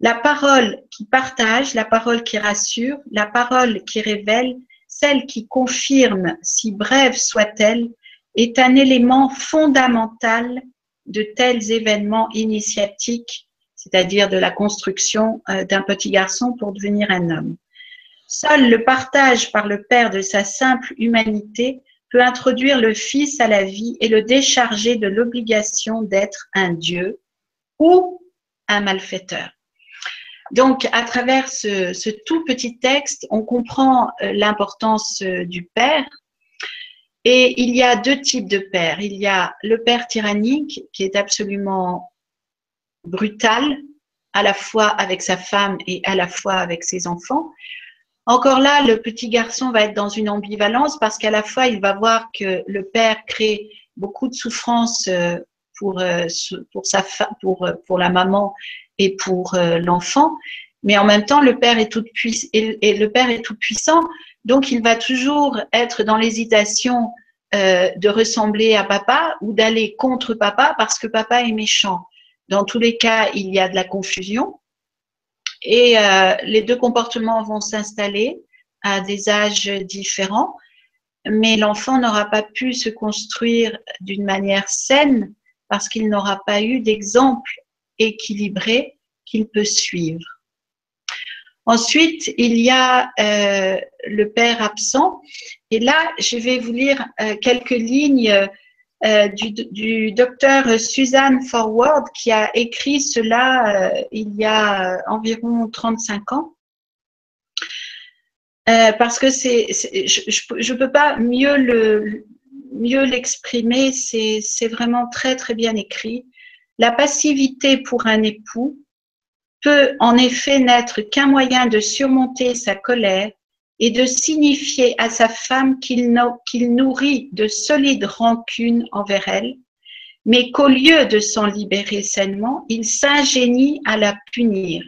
La parole qui partage, la parole qui rassure, la parole qui révèle, celle qui confirme, si brève soit-elle, est un élément fondamental de tels événements initiatiques c'est-à-dire de la construction euh, d'un petit garçon pour devenir un homme. Seul le partage par le Père de sa simple humanité peut introduire le Fils à la vie et le décharger de l'obligation d'être un Dieu ou un malfaiteur. Donc, à travers ce, tout petit texte, on comprend euh, l'importance euh, du Père. Et il y a deux types de pères. Il y a le Père tyrannique qui est absolument brutal, à la fois avec sa femme et à la fois avec ses enfants. Encore là, le petit garçon va être dans une ambivalence parce qu'à la fois, il va voir que le père crée beaucoup de souffrance euh, pour, euh, euh, pour la maman et pour l'enfant, mais en même temps, le père est tout puissant, donc il va toujours être dans l'hésitation de ressembler à papa ou d'aller contre papa parce que papa est méchant. Dans tous les cas, il y a de la confusion et euh, les deux comportements vont s'installer à des âges différents, mais l'enfant n'aura pas pu se construire d'une manière saine parce qu'il n'aura pas eu d'exemple équilibré qu'il peut suivre. Ensuite, il y a euh, le père absent. Et là, je vais vous lire euh, quelques lignes euh, du, docteur Suzanne Forward qui a écrit cela il y a environ 35 ans. Parce que je ne peux pas mieux l'exprimer, c'est vraiment très très bien écrit. La passivité pour un époux peut en effet n'être qu'un moyen de surmonter sa colère et de signifier à sa femme qu'il nourrit de solides rancunes envers elle, mais qu'au lieu de s'en libérer sainement, il s'ingénie à la punir,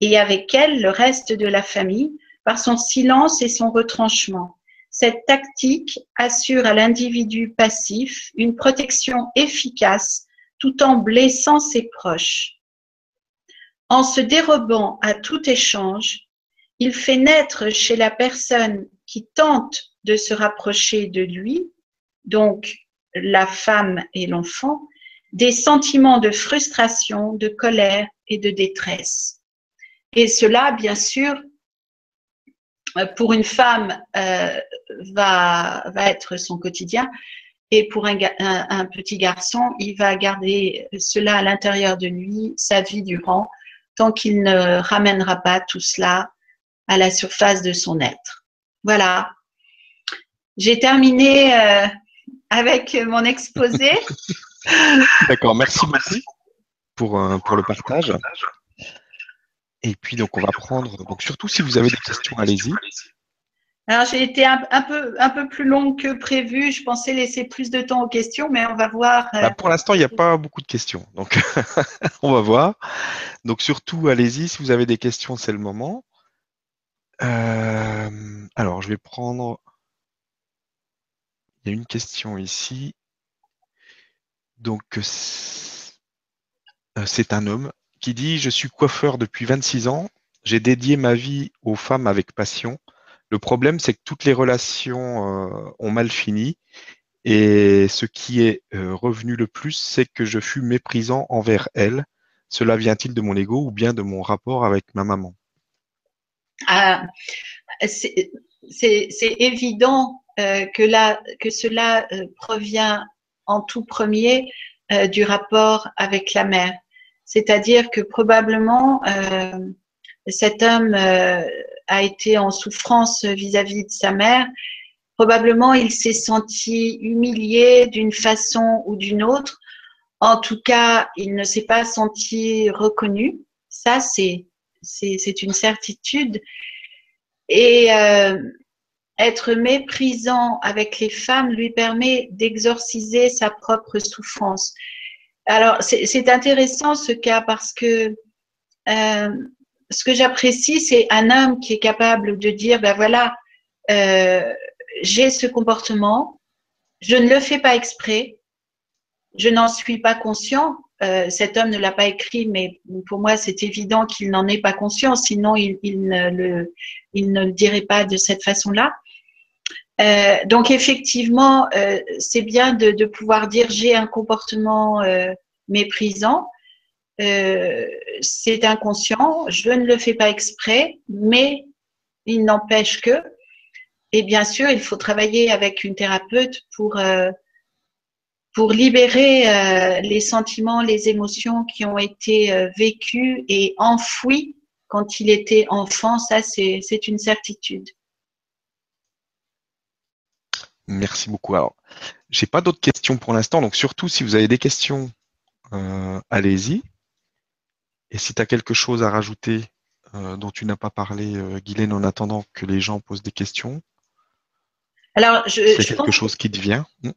et avec elle le reste de la famille, par son silence et son retranchement. Cette tactique assure à l'individu passif une protection efficace tout en blessant ses proches. En se dérobant à tout échange, il fait naître chez la personne qui tente de se rapprocher de lui, donc la femme et l'enfant, des sentiments de frustration, de colère et de détresse. Et cela, bien sûr, pour une femme, euh, va, être son quotidien. Et pour un, petit garçon, il va garder cela à l'intérieur de lui sa vie durant, qu'il ne ramènera pas tout cela à la surface de son être. Voilà. J'ai terminé euh, avec mon exposé. D'accord, merci beaucoup pour, euh, pour le partage. Et puis donc on va prendre, surtout si vous avez des questions, allez-y. Alors j'ai été un, peu, un peu plus longue que prévu. Je pensais laisser plus de temps aux questions, mais on va voir. Euh, bah, pour l'instant, il n'y a pas beaucoup de questions, donc on va voir. Donc surtout, allez-y si vous avez des questions, c'est le moment. Euh, alors, je vais prendre. Il y a une question ici. Donc, euh, c'est un homme qui dit Je suis coiffeur depuis 26 ans. J'ai dédié ma vie aux femmes avec passion. Le problème, c'est que toutes les relations euh, ont mal fini. Et ce qui est revenu le plus, c'est que je fus méprisant envers elles. Cela vient-il de mon ego ou bien de mon rapport avec ma maman? Ah, c'est évident euh, que, cela euh, provient en tout premier du rapport avec la mère. C'est-à-dire que probablement cet homme a été en souffrance vis-à-vis de sa mère. Probablement, il s'est senti humilié d'une façon ou d'une autre. En tout cas, il ne s'est pas senti reconnu. Ça, c'est une certitude. Et euh, être méprisant avec les femmes lui permet d'exorciser sa propre souffrance. Alors, c'est intéressant ce cas parce que euh, ce que j'apprécie, c'est un homme qui est capable de dire, ben voilà, euh, j'ai ce comportement, je ne le fais pas exprès, je n'en suis pas conscient. Euh, cet homme ne l'a pas écrit, mais pour moi, c'est évident qu'il n'en est pas conscient, sinon il, ne, le, dirait pas de cette façon-là. Euh, donc effectivement, c'est bien de, de, pouvoir dire j'ai un comportement méprisant, euh, c'est inconscient, je ne le fais pas exprès, mais il n'empêche que, et bien sûr, il faut travailler avec une thérapeute pour, euh, pour libérer euh, les sentiments, les émotions qui ont été vécus et enfouis quand il était enfant. Ça, c'est une certitude. Merci beaucoup. Alors, j'ai pas d'autres questions pour l'instant, donc surtout si vous avez des questions, allez-y. Et si tu as quelque chose à rajouter euh, dont tu n'as pas parlé, euh, Guylaine, en attendant que les gens posent des questions Alors, c'est quelque chose qui te vient hmm?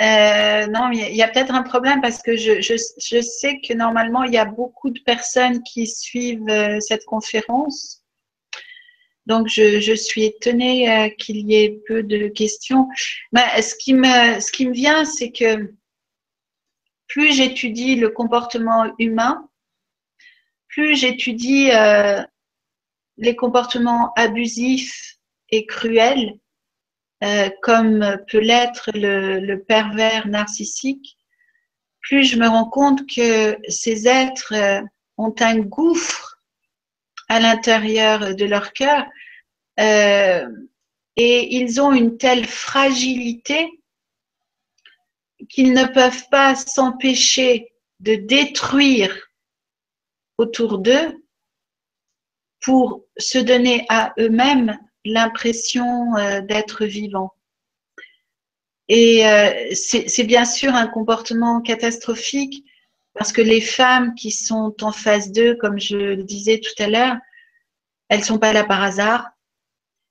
euh, non, il y a, peut-être un problème parce que je, je, sais que normalement, il y a beaucoup de personnes qui suivent cette conférence. Donc, je, je suis étonnée qu'il y ait peu de questions. Mais ce, qui me, ce qui me vient, c'est que plus j'étudie le comportement humain, plus j'étudie euh, les comportements abusifs et cruels, euh, comme peut l'être le, pervers narcissique, plus je me rends compte que ces êtres euh, ont un gouffre à l'intérieur de leur cœur et ils ont une telle fragilité qu'ils ne peuvent pas s'empêcher de détruire autour d'eux pour se donner à eux-mêmes l'impression euh, d'être vivants. Et euh, c'est bien sûr un comportement catastrophique parce que les femmes qui sont en face d'eux, comme je le disais tout à l'heure, elles sont pas là par hasard.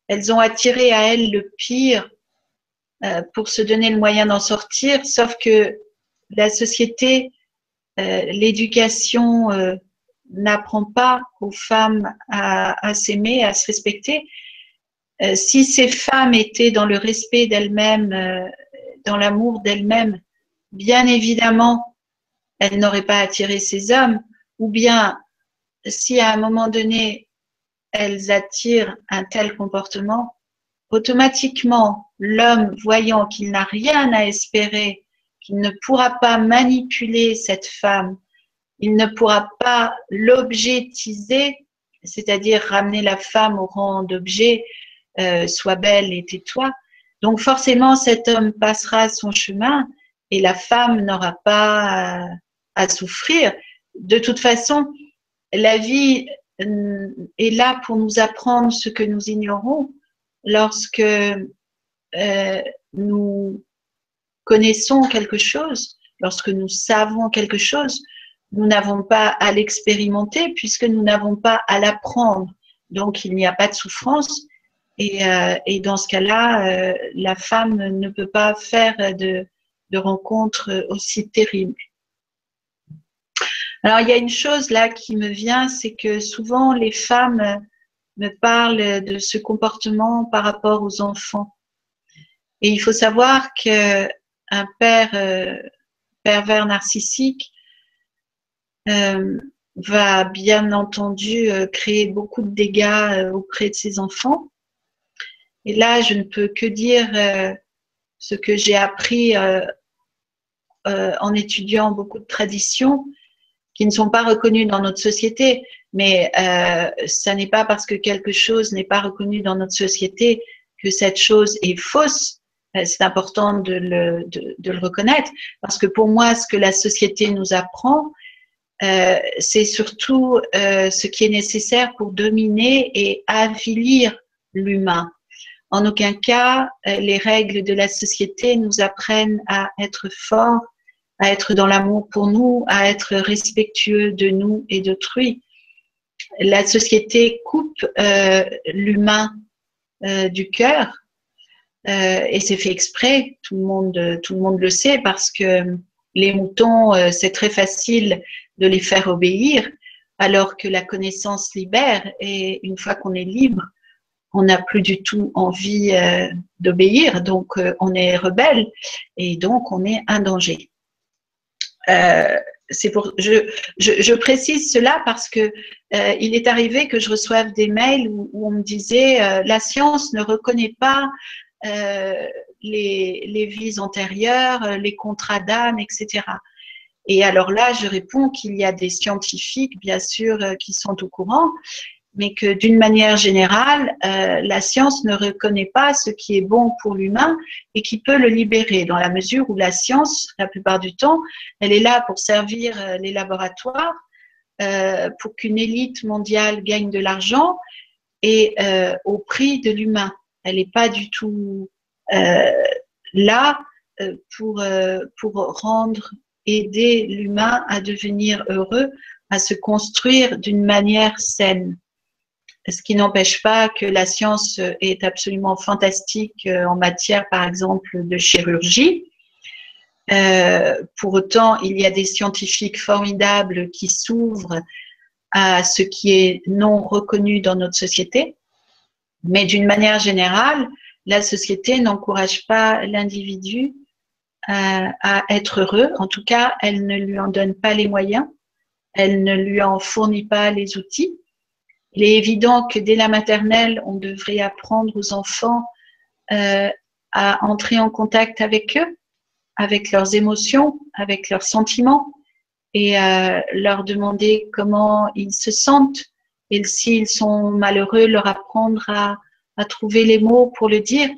Elles ont attiré à elles le pire euh, pour se donner le moyen d'en sortir, sauf que la société, l'éducation n'apprend pas aux femmes à, s'aimer, à se respecter, euh, si ces femmes étaient dans le respect d'elles-mêmes, euh, dans l'amour d'elles-mêmes, bien évidemment, elles n'auraient pas attiré ces hommes, ou bien si à un moment donné, elles attirent un tel comportement, automatiquement, l'homme, voyant qu'il n'a rien à espérer, qu'il ne pourra pas manipuler cette femme, il ne pourra pas l'objetiser, c'est-à-dire ramener la femme au rang d'objet, euh, sois belle et tais-toi. Donc forcément, cet homme passera son chemin et la femme n'aura pas à, souffrir. De toute façon, la vie euh, est là pour nous apprendre ce que nous ignorons. Lorsque euh, nous connaissons quelque chose, lorsque nous savons quelque chose, nous n'avons pas à l'expérimenter puisque nous n'avons pas à l'apprendre. Donc il n'y a pas de souffrance. Et, euh, et dans ce cas-là, euh, la femme ne peut pas faire de, de rencontres aussi terribles. Alors il y a une chose là qui me vient, c'est que souvent les femmes me parlent de ce comportement par rapport aux enfants. Et il faut savoir qu'un père euh, pervers narcissique euh, va bien entendu euh, créer beaucoup de dégâts euh, auprès de ses enfants. Et là, je ne peux que dire ce que j'ai appris en étudiant beaucoup de traditions qui ne sont pas reconnues dans notre société. Mais ça n'est pas parce que quelque chose n'est pas reconnu dans notre société que cette chose est fausse. c'est important de le, reconnaître, parce que pour moi, ce que la société nous apprend, c'est surtout ce qui est nécessaire pour dominer et avilir l'humain. En aucun cas, les règles de la société nous apprennent à être forts, à être dans l'amour pour nous, à être respectueux de nous et d'autrui. La société coupe euh, l'humain euh, du cœur euh, et c'est fait exprès. Tout le monde, tout le monde le sait parce que les moutons, c'est très facile de les faire obéir, alors que la connaissance libère et une fois qu'on est libre, on n'a plus du tout envie d'obéir, donc on est rebelle et donc on est un danger. Euh, pour, je, je, précise cela parce que euh, il est arrivé que je reçoive des mails où, on me disait euh, la science ne reconnaît pas les, vies antérieures, les contrats d'âme, etc. Et alors là, je réponds qu'il y a des scientifiques, bien sûr, qui sont au courant, mais que d'une manière générale, euh, la science ne reconnaît pas ce qui est bon pour l'humain et qui peut le libérer, dans la mesure où la science, la plupart du temps, elle est là pour servir euh, les laboratoires, euh, pour qu'une élite mondiale gagne de l'argent et au prix de l'humain. Elle n'est pas du tout là pour, pour rendre, aider l'humain à devenir heureux, à se construire d'une manière saine ce qui n'empêche pas que la science est absolument fantastique euh, en matière, par exemple, de chirurgie. Euh, pour autant, il y a des scientifiques formidables qui s'ouvrent à ce qui est non reconnu dans notre société. Mais d'une manière générale, la société n'encourage pas l'individu à, euh, à être heureux. En tout cas, elle ne lui en donne pas les moyens. Elle ne lui en fournit pas les outils. Il est évident que dès la maternelle, on devrait apprendre aux enfants euh, à entrer en contact avec eux, avec leurs émotions, avec leurs sentiments, et euh, leur demander comment ils se sentent. Et s'ils sont malheureux, leur apprendre à, à trouver les mots pour le dire,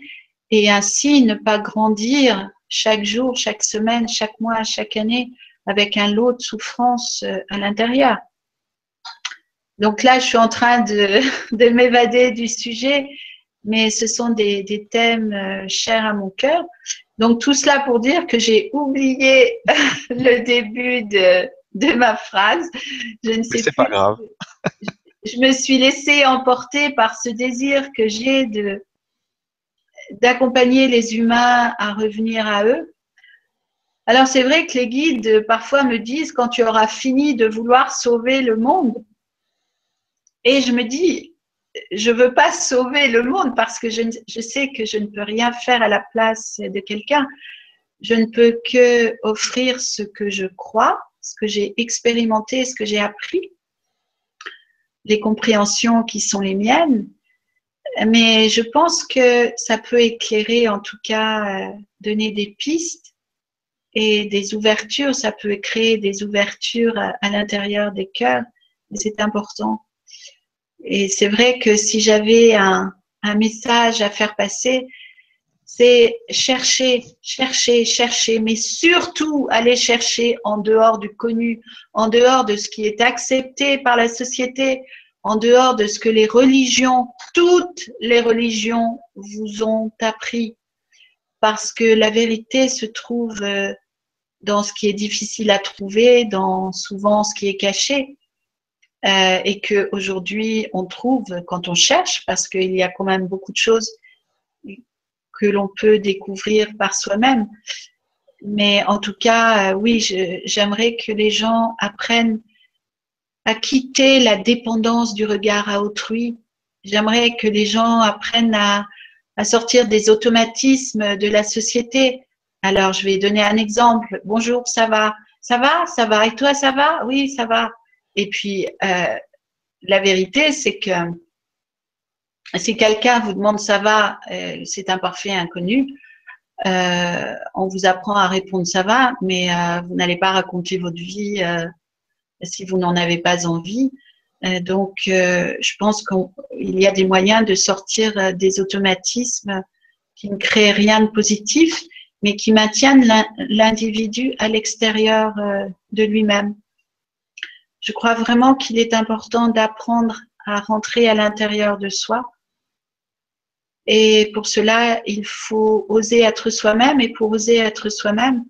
et ainsi ne pas grandir chaque jour, chaque semaine, chaque mois, chaque année avec un lot de souffrance euh, à l'intérieur. Donc là, je suis en train de, m'évader du sujet, mais ce sont des, thèmes euh, chers à mon cœur. Donc tout cela pour dire que j'ai oublié le début de, ma phrase. Je ne sais C'est pas grave. je me suis laissée emporter par ce désir que j'ai d'accompagner les humains à revenir à eux. Alors c'est vrai que les guides parfois me disent quand tu auras fini de vouloir sauver le monde, et je me dis, je veux pas sauver le monde parce que je, je, sais que je ne peux rien faire à la place de quelqu'un. Je ne peux que offrir ce que je crois, ce que j'ai expérimenté, ce que j'ai appris, les compréhensions qui sont les miennes. Mais je pense que ça peut éclairer, en tout cas, euh, donner des pistes et des ouvertures. Ça peut créer des ouvertures à, l'intérieur des cœurs. C'est important. Et c'est vrai que si j'avais un, message à faire passer, c'est chercher, chercher, chercher, mais surtout aller chercher en dehors du connu, en dehors de ce qui est accepté par la société, en dehors de ce que les religions, toutes les religions vous ont appris. Parce que la vérité se trouve euh, dans ce qui est difficile à trouver, dans souvent ce qui est caché euh, et que aujourd'hui on trouve quand on cherche, parce qu'il y a quand même beaucoup de choses que l'on peut découvrir par soi-même. Mais en tout cas, euh, oui, j'aimerais que les gens apprennent à quitter la dépendance du regard à autrui. J'aimerais que les gens apprennent à, sortir des automatismes de la société. Alors, je vais donner un exemple. Bonjour, ça va? Ça va? Ça va? Et toi, ça va? Oui, ça va. Et puis, euh, la vérité, c'est que si quelqu'un vous demande ça va, euh, c'est un parfait inconnu, euh, on vous apprend à répondre ça va, mais vous n'allez pas raconter votre vie si vous n'en avez pas envie. donc, je pense qu'il y a des moyens de sortir des automatismes qui ne créent rien de positif, mais qui maintiennent l'individu à l'extérieur euh, de lui-même. Je crois vraiment qu'il est important d'apprendre à rentrer à l'intérieur de soi. Et pour cela, il faut oser être soi-même. Et pour oser être soi-même,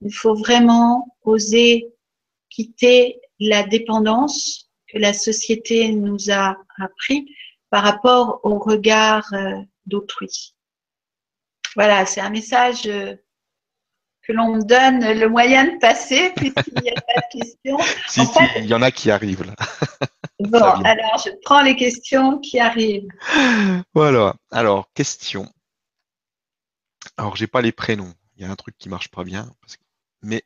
il faut vraiment oser quitter la dépendance que la société nous a appris par rapport au regard euh, d'autrui. Voilà, c'est un message euh, que l'on me donne le moyen de passer, puisqu'il n'y a pas de questions. si, il y en a qui arrivent là. bon, alors je prends les questions qui arrivent. Voilà, alors, question. Alors, j'ai pas les prénoms. Il y a un truc qui marche pas bien. Mais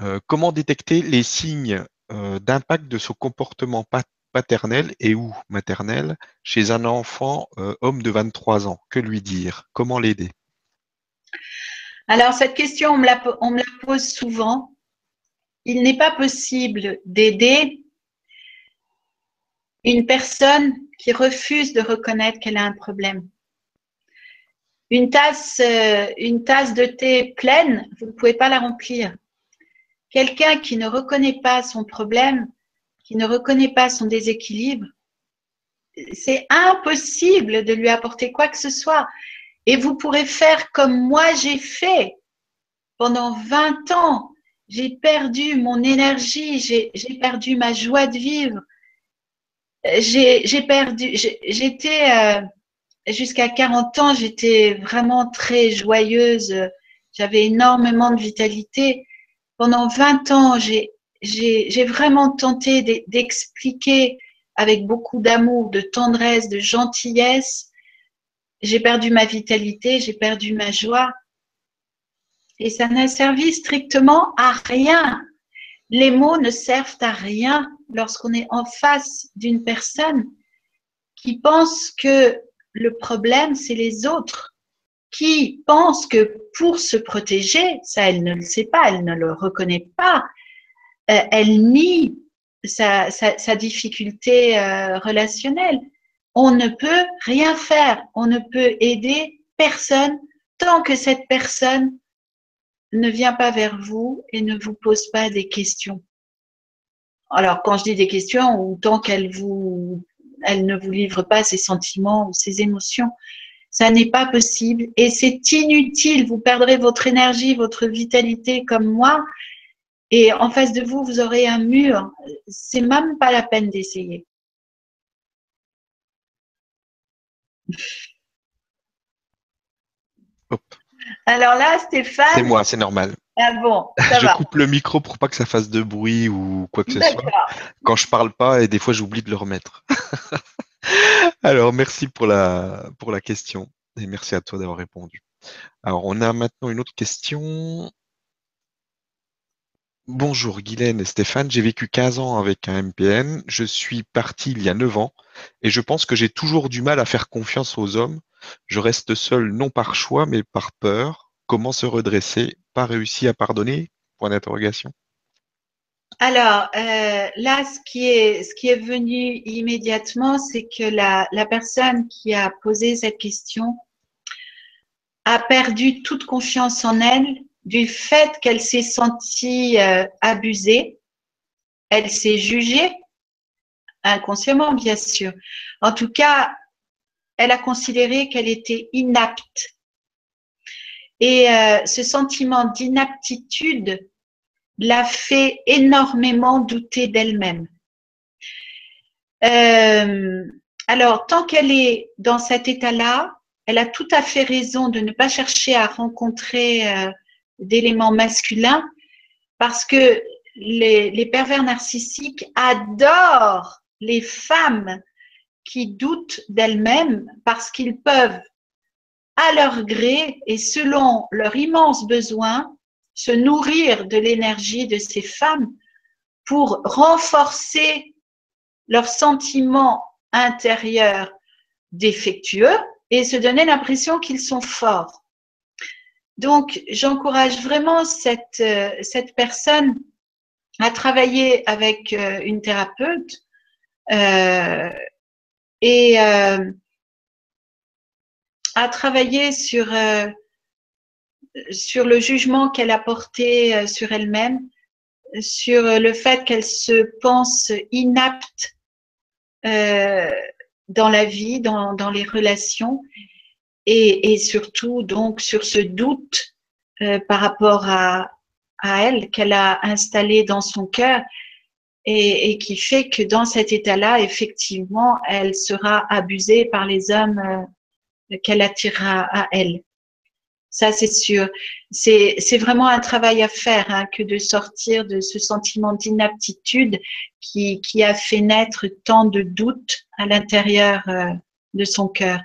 euh, comment détecter les signes euh, d'impact de son comportement paternel et ou maternel chez un enfant euh, homme de 23 ans Que lui dire? Comment l'aider? Alors, cette question, on me, la, on me la pose souvent. Il n'est pas possible d'aider une personne qui refuse de reconnaître qu'elle a un problème. Une tasse, une tasse de thé pleine, vous ne pouvez pas la remplir. Quelqu'un qui ne reconnaît pas son problème, qui ne reconnaît pas son déséquilibre, c'est impossible de lui apporter quoi que ce soit. Et vous pourrez faire comme moi j'ai fait pendant 20 ans. J'ai perdu mon énergie, j'ai perdu ma joie de vivre. J'ai perdu, j'étais euh, jusqu'à 40 ans, j'étais vraiment très joyeuse. J'avais énormément de vitalité pendant 20 ans, j'ai vraiment tenté d'expliquer avec beaucoup d'amour, de tendresse, de gentillesse. J'ai perdu ma vitalité, j'ai perdu ma joie. Et ça n'a servi strictement à rien. Les mots ne servent à rien lorsqu'on est en face d'une personne qui pense que le problème, c'est les autres qui pense que pour se protéger, ça elle ne le sait pas, elle ne le reconnaît pas, euh, elle nie sa, difficulté euh, relationnelle. On ne peut rien faire, on ne peut aider personne tant que cette personne ne vient pas vers vous et ne vous pose pas des questions. Alors, quand je dis des questions, ou tant qu'elle vous, elle ne vous livre pas ses sentiments ou ses émotions, ça n'est pas possible et c'est inutile. Vous perdrez votre énergie, votre vitalité comme moi. Et en face de vous, vous aurez un mur. C'est même pas la peine d'essayer. Alors là, Stéphane. C'est moi, c'est normal. Ah bon, je coupe le micro pour pas que ça fasse de bruit ou quoi que ce soit. Quand je parle pas, et des fois j'oublie de le remettre. Alors, merci pour la, question et merci à toi d'avoir répondu. Alors, on a maintenant une autre question. Bonjour Guylaine et Stéphane, j'ai vécu 15 ans avec un MPN, je suis parti il y a 9 ans et je pense que j'ai toujours du mal à faire confiance aux hommes. Je reste seul non par choix mais par peur. Comment se redresser? Pas réussi à pardonner? Point d'interrogation. Alors euh, là, ce qui, est, ce qui est venu immédiatement, c'est que la, la, personne qui a posé cette question a perdu toute confiance en elle du fait qu'elle s'est sentie euh, abusée, elle s'est jugée, inconsciemment bien sûr. En tout cas, elle a considéré qu'elle était inapte. Et euh, ce sentiment d'inaptitude l'a fait énormément douter d'elle-même. Euh, alors, tant qu'elle est dans cet état-là, elle a tout à fait raison de ne pas chercher à rencontrer euh, d'éléments masculins parce que les, pervers narcissiques adorent les femmes qui doutent d'elles-mêmes parce qu'ils peuvent, à leur gré et selon leurs immenses besoins, se nourrir de l'énergie de ces femmes pour renforcer leurs sentiments intérieurs défectueux et se donner l'impression qu'ils sont forts. Donc, j'encourage vraiment cette, euh, cette personne à travailler avec euh, une thérapeute euh, et à travailler sur, sur le jugement qu'elle a porté sur elle-même, sur le fait qu'elle se pense inapte dans la vie, dans, dans les relations, et, et, surtout donc sur ce doute par rapport à, à elle qu'elle a installé dans son cœur et, qui fait que dans cet état-là, effectivement, elle sera abusée par les hommes euh, qu'elle attirera à elle. Ça, c'est sûr. C'est, vraiment un travail à faire hein, que de sortir de ce sentiment d'inaptitude qui, qui a fait naître tant de doutes à l'intérieur euh, de son cœur.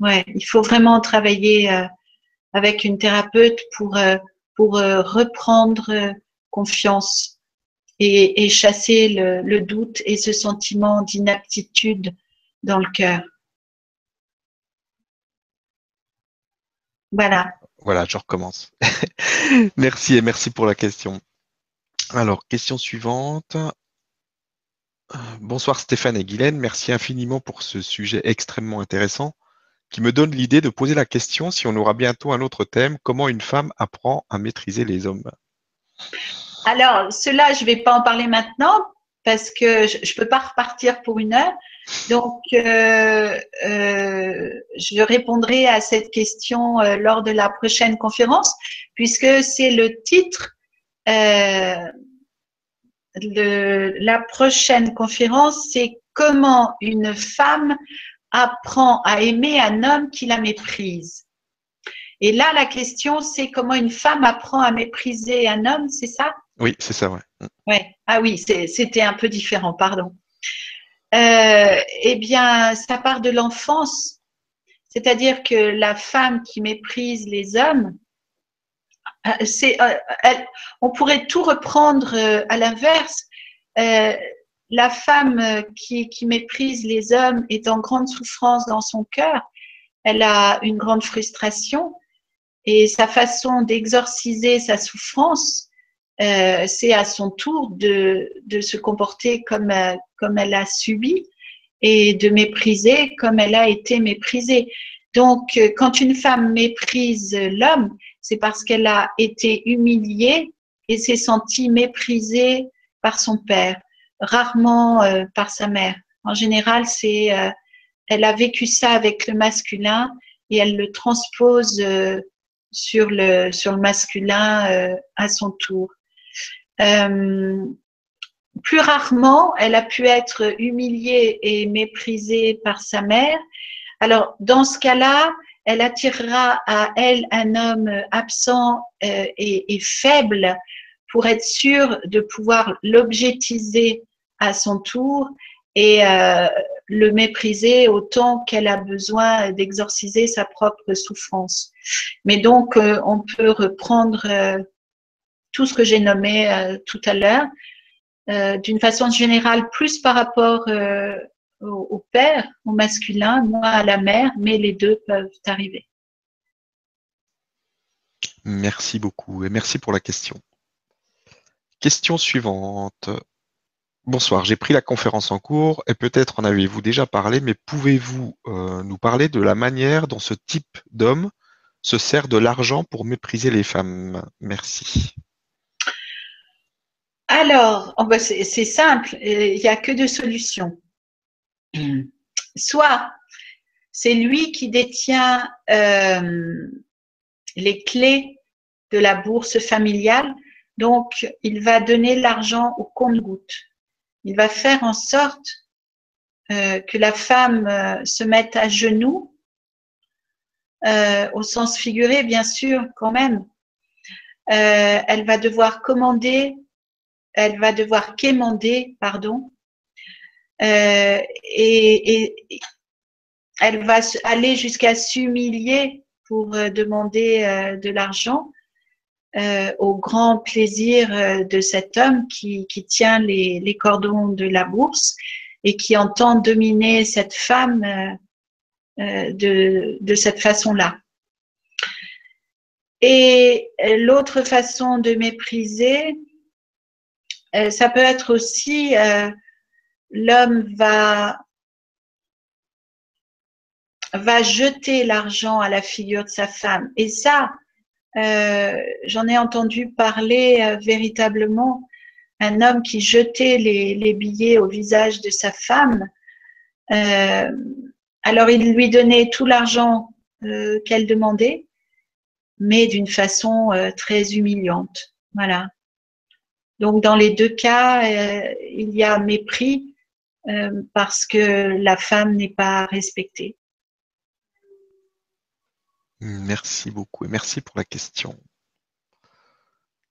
Ouais, il faut vraiment travailler euh, avec une thérapeute pour pour euh, reprendre euh, confiance et, chasser le, doute et ce sentiment d'inaptitude dans le cœur. Voilà. Voilà, je recommence. merci et merci pour la question. Alors, question suivante. Bonsoir Stéphane et Guylaine, merci infiniment pour ce sujet extrêmement intéressant qui me donne l'idée de poser la question si on aura bientôt un autre thème, comment une femme apprend à maîtriser les hommes Alors, cela, je ne vais pas en parler maintenant parce que je ne peux pas repartir pour une heure. Donc, euh, euh, je répondrai à cette question euh, lors de la prochaine conférence, puisque c'est le titre de la prochaine conférence, c'est comment une femme apprend à aimer un homme qui la méprise. Et là, la question, c'est comment une femme apprend à mépriser un homme, c'est ça? Oui, c'est ça, ouais. ouais. Ah oui, c'était un peu différent, pardon. Euh, eh bien, ça part de l'enfance. C'est-à-dire que la femme qui méprise les hommes, euh, c'est, euh, on pourrait tout reprendre à l'inverse la femme euh, qui, méprise les hommes est en grande souffrance dans son cœur. Elle a une grande frustration et sa façon d'exorciser sa souffrance, euh, c'est à son tour de, se comporter comme, euh, comme elle a subi et de mépriser comme elle a été méprisée. Donc, quand une femme méprise l'homme, c'est parce qu'elle a été humiliée et s'est sentie méprisée par son père rarement euh, par sa mère. En général, c'est euh, elle a vécu ça avec le masculin et elle le transpose euh, sur le sur le masculin à son tour. Plus rarement, elle a pu être humiliée et méprisée par sa mère. Alors, dans ce cas-là, elle attirera à elle un homme absent et, et, faible pour être sûre de pouvoir l'objectiver à son tour et euh, le mépriser autant qu'elle a besoin d'exorciser sa propre souffrance. Mais donc, euh, on peut reprendre euh, tout ce que j'ai nommé tout à l'heure, d'une façon générale, plus par rapport au, au, père, au masculin, moins à la mère, mais les deux peuvent arriver. Merci beaucoup et merci pour la question. Question suivante. Bonsoir, j'ai pris la conférence en cours et peut-être en avez-vous déjà parlé, mais pouvez-vous euh, nous parler de la manière dont ce type d'homme se sert de l'argent pour mépriser les femmes? Merci. Alors, oh, bah, c'est simple, il n'y a que deux solutions. Soit c'est lui qui détient euh, les clés de la bourse familiale, donc il va donner l'argent au compte-goutte il va faire en sorte euh, que la femme euh, se mette à genoux, euh, au sens figuré bien sûr quand même. elle va devoir commander, elle va devoir quémander, pardon, et, et, elle va aller jusqu'à s'humilier pour demander de l'argent euh, au grand plaisir euh, de cet homme qui, tient les, cordons de la bourse et qui entend dominer cette femme euh, de cette façon-là. Et l'autre façon de mépriser, ça peut être aussi l'homme va va jeter l'argent à la figure de sa femme. Et ça, euh, j'en ai entendu parler euh, véritablement. Un homme qui jetait les, billets au visage de sa femme. Euh, alors il lui donnait tout l'argent qu'elle demandait, mais d'une façon très humiliante. Voilà. Donc dans les deux cas, il y a mépris parce que la femme n'est pas respectée. Merci beaucoup et merci pour la question.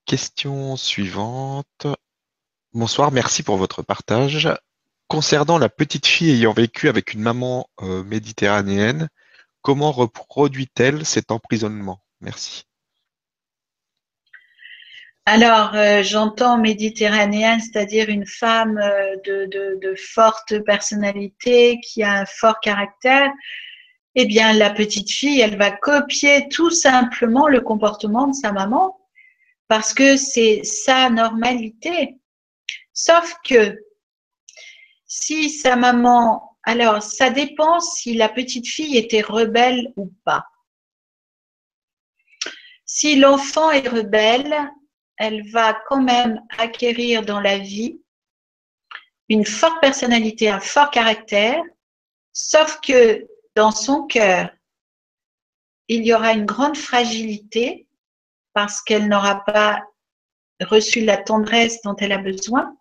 Question suivante. Bonsoir, merci pour votre partage. Concernant la petite fille ayant vécu avec une maman euh, méditerranéenne, comment reproduit-elle cet emprisonnement? Merci. Alors, euh, j'entends méditerranéenne, c'est-à-dire une femme euh, de, forte personnalité, qui a un fort caractère eh bien, la petite fille, elle va copier tout simplement le comportement de sa maman parce que c'est sa normalité. Sauf que si sa maman, alors ça dépend si la petite fille était rebelle ou pas. Si l'enfant est rebelle, elle va quand même acquérir dans la vie une forte personnalité, un fort caractère, sauf que dans son cœur, il y aura une grande fragilité parce qu'elle n'aura pas reçu la tendresse dont elle a besoin.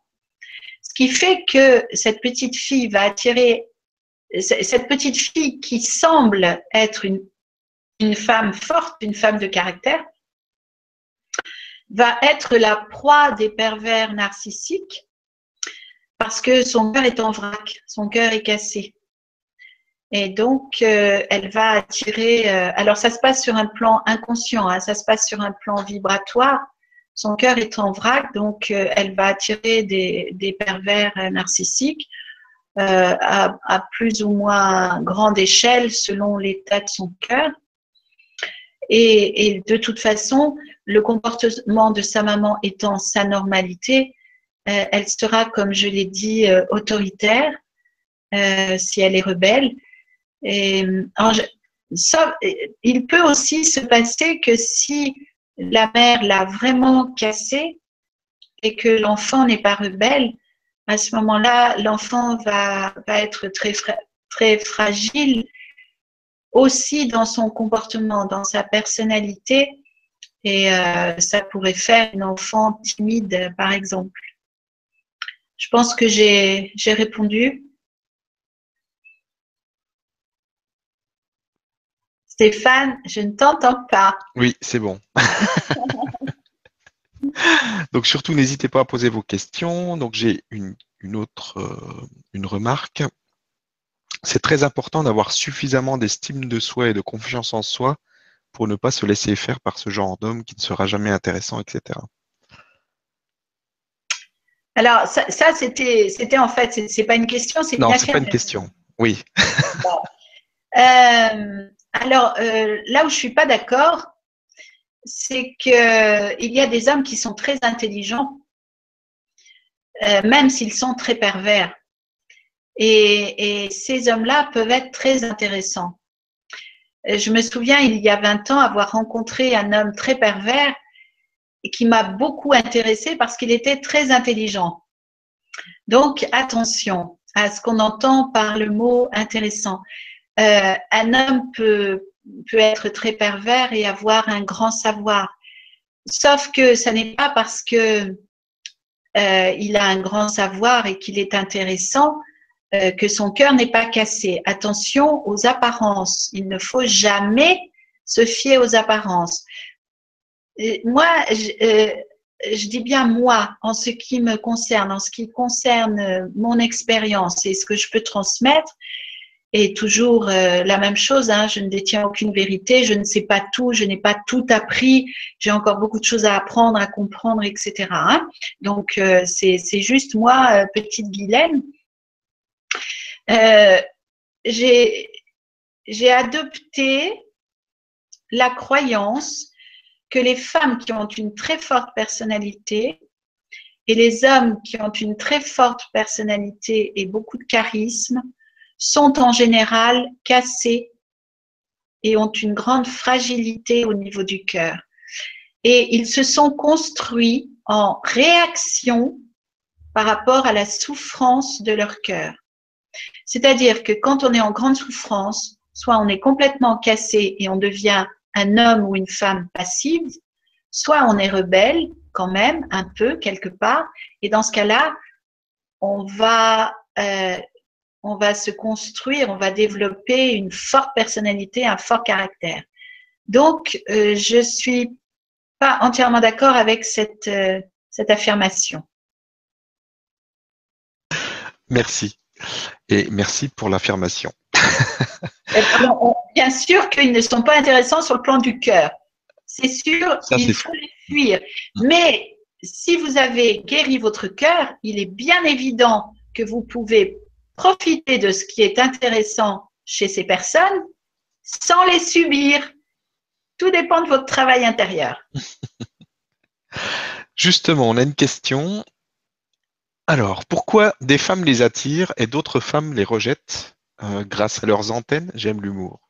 Ce qui fait que cette petite fille va attirer, cette petite fille qui semble être une, une femme forte, une femme de caractère, va être la proie des pervers narcissiques parce que son cœur est en vrac, son cœur est cassé. Et donc, euh, elle va attirer. Euh, alors, ça se passe sur un plan inconscient, hein, ça se passe sur un plan vibratoire. Son cœur est en vrac, donc euh, elle va attirer des, pervers narcissiques à, plus ou moins grande échelle selon l'état de son cœur. Et, de toute façon, le comportement de sa maman étant sa normalité, elle sera, comme je l'ai dit, autoritaire si elle est rebelle et, ça, il peut aussi se passer que si la mère l'a vraiment cassé et que l'enfant n'est pas rebelle, à ce moment-là, l'enfant va, va, être très, très fragile aussi dans son comportement, dans sa personnalité. Et euh, ça pourrait faire un enfant timide, par exemple. Je pense que j'ai répondu. Stéphane, je ne t'entends pas. Oui, c'est bon. Donc surtout, n'hésitez pas à poser vos questions. Donc j'ai une, autre euh, une remarque. C'est très important d'avoir suffisamment d'estime de soi et de confiance en soi pour ne pas se laisser faire par ce genre d'homme qui ne sera jamais intéressant, etc. Alors ça, c'était, c'était en fait, c'est, pas une question, c'est une Non, c'est pas une question. Oui. Euh, alors, euh, là où je suis pas d'accord, c'est qu'il y a des hommes qui sont très intelligents, euh, même s'ils sont très pervers. Et, ces hommes-là peuvent être très intéressants. Euh, je me souviens, il y a 20 ans, avoir rencontré un homme très pervers et qui m'a beaucoup intéressée parce qu'il était très intelligent. Donc, attention à ce qu'on entend par le mot intéressant. Euh, un homme peut, être très pervers et avoir un grand savoir. Sauf que ce n'est pas parce que euh, il a un grand savoir et qu'il est intéressant euh, que son cœur n'est pas cassé. Attention aux apparences. Il ne faut jamais se fier aux apparences. moi, je, je, dis bien moi, en ce qui me concerne, en ce qui concerne mon expérience et ce que je peux transmettre, et toujours euh, la même chose. Hein, je ne détiens aucune vérité, je ne sais pas tout, je n'ai pas tout appris, j'ai encore beaucoup de choses à apprendre, à comprendre, etc. Hein. Donc euh, c'est juste moi, euh, petite Guylaine. J'ai adopté la croyance que les femmes qui ont une très forte personnalité et les hommes qui ont une très forte personnalité et beaucoup de charisme sont en général cassés et ont une grande fragilité au niveau du cœur. Et ils se sont construits en réaction par rapport à la souffrance de leur cœur. C'est-à-dire que quand on est en grande souffrance, soit on est complètement cassé et on devient un homme ou une femme passive, soit on est rebelle quand même un peu quelque part, et dans ce cas-là, on va euh, se construire, on va développer une forte personnalité, un fort caractère. Donc, euh, je suis pas entièrement d'accord avec cette, euh, cette affirmation. Merci. Et merci pour l'affirmation. bien sûr qu'ils ne sont pas intéressants sur le plan du cœur. C'est sûr, il faut les fuir. Mais si vous avez guéri votre cœur, il est bien évident que vous pouvez profiter de ce qui est intéressant chez ces personnes sans les subir. Tout dépend de votre travail intérieur. Justement, on a une question. Alors, pourquoi des femmes les attirent et d'autres femmes les rejettent euh, grâce à leurs antennes? J'aime l'humour.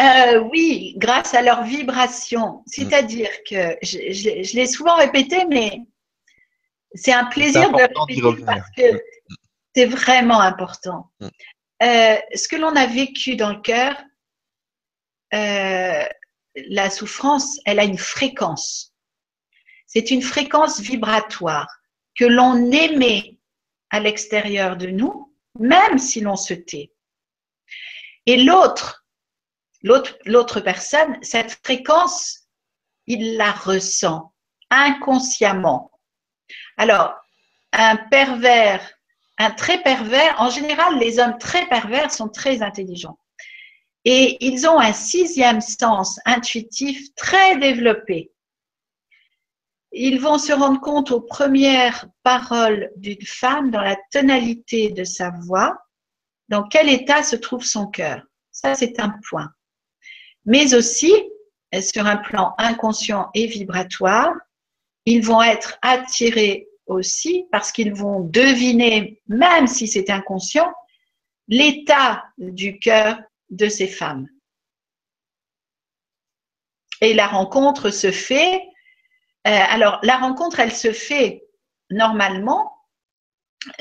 Euh, oui, grâce à leur vibration. C'est-à-dire que je, l'ai souvent répété, mais c'est un plaisir de répéter parce que c'est vraiment important. Mm. Euh, ce que l'on a vécu dans le cœur, euh, la souffrance, elle a une fréquence. C'est une fréquence vibratoire que l'on émet à l'extérieur de nous, même si l'on se tait. Et l'autre, l'autre personne, cette fréquence, il la ressent inconsciemment. Alors, un pervers un très pervers, en général, les hommes très pervers sont très intelligents. Et ils ont un sixième sens intuitif très développé. Ils vont se rendre compte aux premières paroles d'une femme dans la tonalité de sa voix, dans quel état se trouve son cœur? Ça, c'est un point. Mais aussi, sur un plan inconscient et vibratoire, ils vont être attirés aussi parce qu'ils vont deviner, même si c'est inconscient, l'état du cœur de ces femmes. Et la rencontre se fait, alors la rencontre, elle se fait normalement,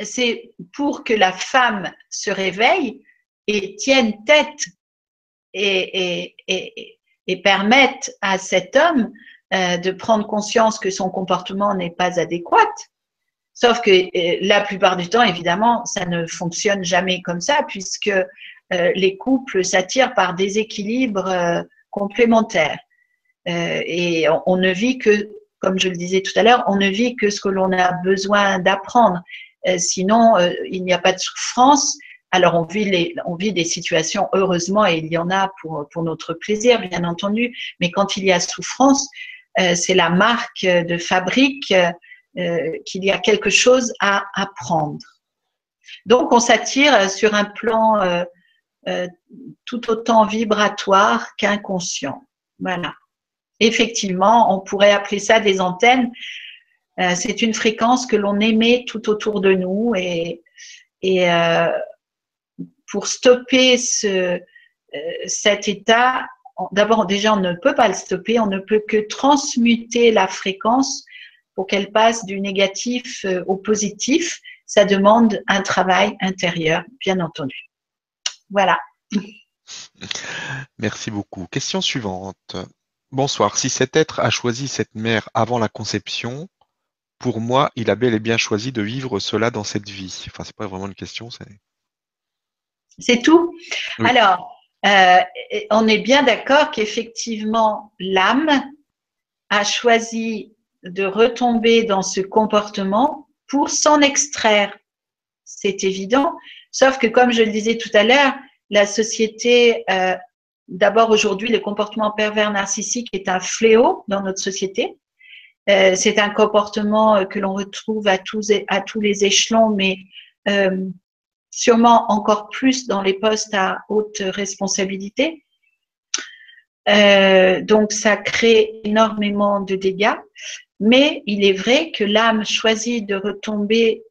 c'est pour que la femme se réveille et tienne tête et, et permette à cet homme euh, de prendre conscience que son comportement n'est pas adéquat. Sauf que euh, la plupart du temps, évidemment, ça ne fonctionne jamais comme ça, puisque euh, les couples s'attirent par des équilibres euh, complémentaires. et on, ne vit que, comme je le disais tout à l'heure, on ne vit que ce que l'on a besoin d'apprendre. sinon, il n'y a pas de souffrance. Alors, on vit, les, on vit des situations, heureusement, et il y en a pour, pour notre plaisir, bien entendu, mais quand il y a souffrance, c'est la marque de fabrique euh, qu'il y a quelque chose à apprendre. Donc, on s'attire sur un plan euh, euh, tout autant vibratoire qu'inconscient. Voilà. Effectivement, on pourrait appeler ça des antennes. c'est une fréquence que l'on émet tout autour de nous et, et pour stopper ce, cet état, d'abord déjà on ne peut pas le stopper, on ne peut que transmuter la fréquence pour qu'elle passe du négatif euh, au positif, ça demande un travail intérieur, bien entendu. Voilà. Merci beaucoup. Question suivante. Bonsoir. Si cet être a choisi cette mère avant la conception, pour moi, il a bel et bien choisi de vivre cela dans cette vie. Enfin, c'est pas vraiment une question, c'est. C'est tout? Alors, euh, on est bien d'accord qu'effectivement, l'âme a choisi de retomber dans ce comportement pour s'en extraire. C'est évident. Sauf que, comme je le disais tout à l'heure, la société, euh, d'abord aujourd'hui, le comportement pervers narcissique est un fléau dans notre société. Euh, c'est un comportement euh, que l'on retrouve à tous, à tous les échelons, mais sûrement encore plus dans les postes à haute responsabilité. donc, ça crée énormément de dégâts. Mais il est vrai que l'âme choisit de retomber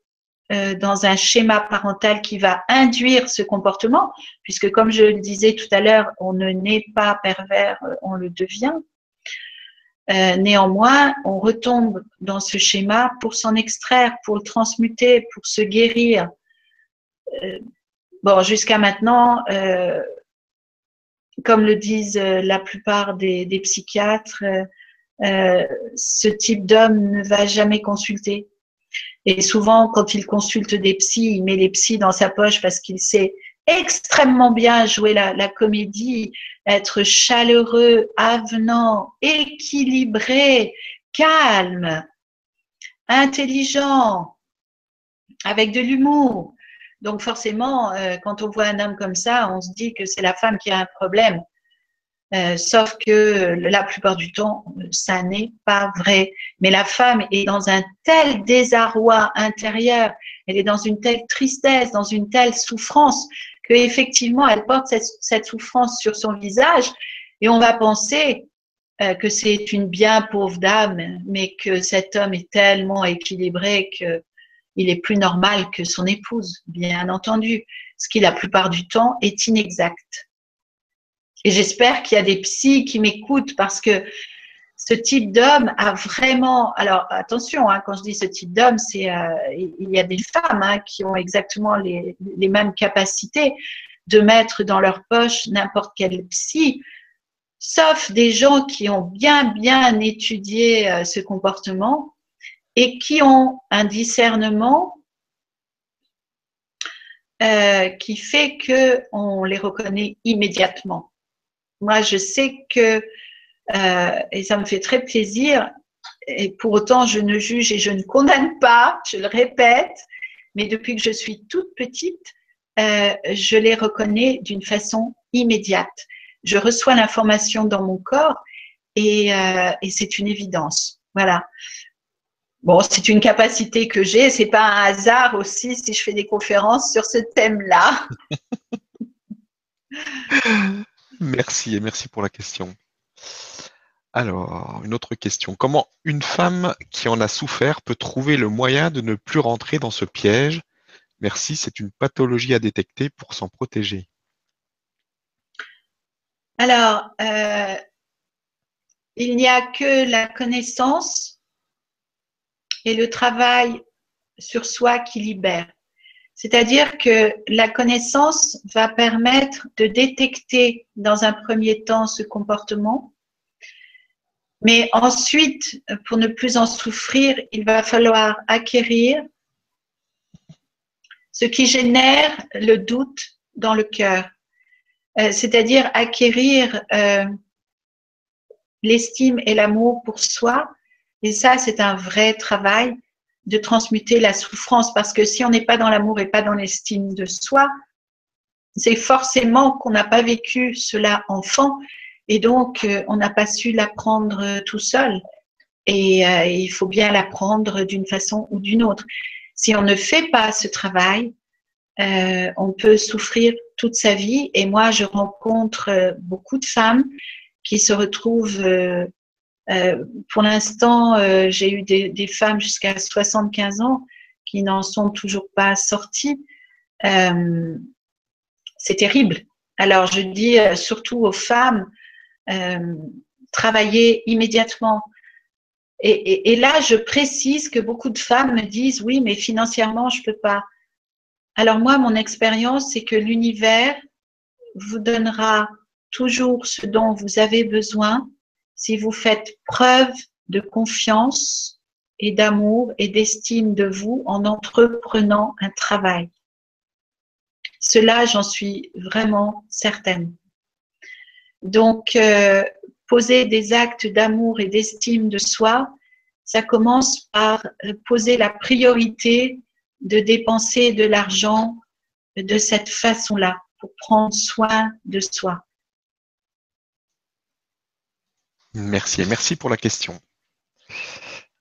euh, dans un schéma parental qui va induire ce comportement, puisque comme je le disais tout à l'heure, on ne naît pas pervers, on le devient. Euh, néanmoins, on retombe dans ce schéma pour s'en extraire, pour le transmuter, pour se guérir. Euh, bon, jusqu'à maintenant, euh, comme le disent la plupart des psychiatres, ce type d'homme ne va jamais consulter. Et souvent, quand il consulte des psys, il met les psys dans sa poche parce qu'il sait extrêmement bien jouer la, comédie, être chaleureux, avenant, équilibré, calme, intelligent, avec de l'humour. Donc forcément, euh, quand on voit un homme comme ça, on se dit que c'est la femme qui a un problème. Euh, sauf que la plupart du temps, ça n'est pas vrai. Mais la femme est dans un tel désarroi intérieur, elle est dans une telle tristesse, dans une telle souffrance, qu'effectivement, elle porte cette, souffrance sur son visage et on va penser euh, que c'est une bien pauvre dame, mais que cet homme est tellement équilibré qu'il est plus normal que son épouse, bien entendu, ce qui la plupart du temps est inexact. Et j'espère qu'il y a des psys qui m'écoutent parce que ce type d'homme a vraiment. Alors attention, hein, quand je dis ce type d'homme, c'est euh, il y a des femmes hein, qui ont exactement les, mêmes capacités de mettre dans leur poche n'importe quel psy, sauf des gens qui ont bien bien étudié euh, ce comportement et qui ont un discernement euh, qui fait que on les reconnaît immédiatement. Moi, je sais que, euh, et ça me fait très plaisir, et pour autant, je ne juge et je ne condamne pas, je le répète, mais depuis que je suis toute petite, euh, je les reconnais d'une façon immédiate. Je reçois l'information dans mon corps et, euh, et c'est une évidence. Voilà. Bon, c'est une capacité que j'ai. C'est pas un hasard aussi si je fais des conférences sur ce thème-là. Merci et merci pour la question. Alors, une autre question. Comment une femme qui en a souffert peut trouver le moyen de ne plus rentrer dans ce piège? Merci, c'est une pathologie à détecter pour s'en protéger. Alors, euh, il n'y a que la connaissance et le travail sur soi qui libère. C'est-à-dire que la connaissance va permettre de détecter dans un premier temps ce comportement, mais ensuite, pour ne plus en souffrir, il va falloir acquérir ce qui génère le doute dans le cœur, euh, c'est-à-dire acquérir euh, l'estime et l'amour pour soi. Et ça, c'est un vrai travail de transmuter la souffrance parce que si on n'est pas dans l'amour et pas dans l'estime de soi, c'est forcément qu'on n'a pas vécu cela enfant et donc euh, on n'a pas su l'apprendre tout seul. Et euh, il faut bien l'apprendre d'une façon ou d'une autre. Si on ne fait pas ce travail, euh, on peut souffrir toute sa vie. Et moi, je rencontre beaucoup de femmes qui se retrouvent euh, pour l'instant, euh, j'ai eu des, femmes jusqu'à 75 ans qui n'en sont toujours pas sorties. Euh, c'est terrible. Alors, je dis surtout aux femmes, travailler immédiatement. Et, et, là, je précise que beaucoup de femmes me disent, oui, mais financièrement, je ne peux pas. Alors moi, mon expérience, c'est que l'univers vous donnera toujours ce dont vous avez besoin si vous faites preuve de confiance et d'amour et d'estime de vous en entreprenant un travail. Cela, j'en suis vraiment certaine. Donc, euh, poser des actes d'amour et d'estime de soi, ça commence par euh, poser la priorité de dépenser de l'argent de cette façon-là, pour prendre soin de soi. Merci merci pour la question.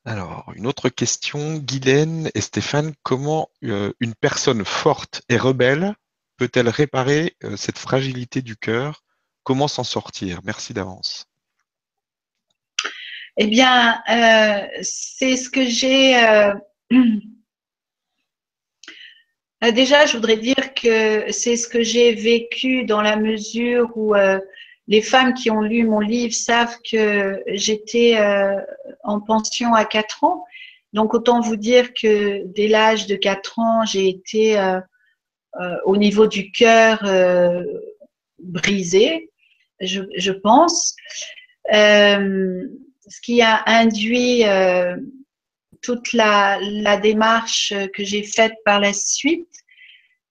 Alors, une autre question, Guylaine et Stéphane, comment euh, une personne forte et rebelle peut-elle réparer euh, cette fragilité du cœur? Comment s'en sortir? Merci d'avance. Eh bien, euh, c'est ce que j'ai Déjà, je voudrais dire que c'est ce que j'ai vécu dans la mesure où les femmes qui ont lu mon livre savent que j'étais en pension à 4 ans. Donc, autant vous dire que dès l'âge de 4 ans, j'ai été au niveau du cœur brisé, je, je pense. ce qui a induit toute la, démarche que j'ai faite par la suite.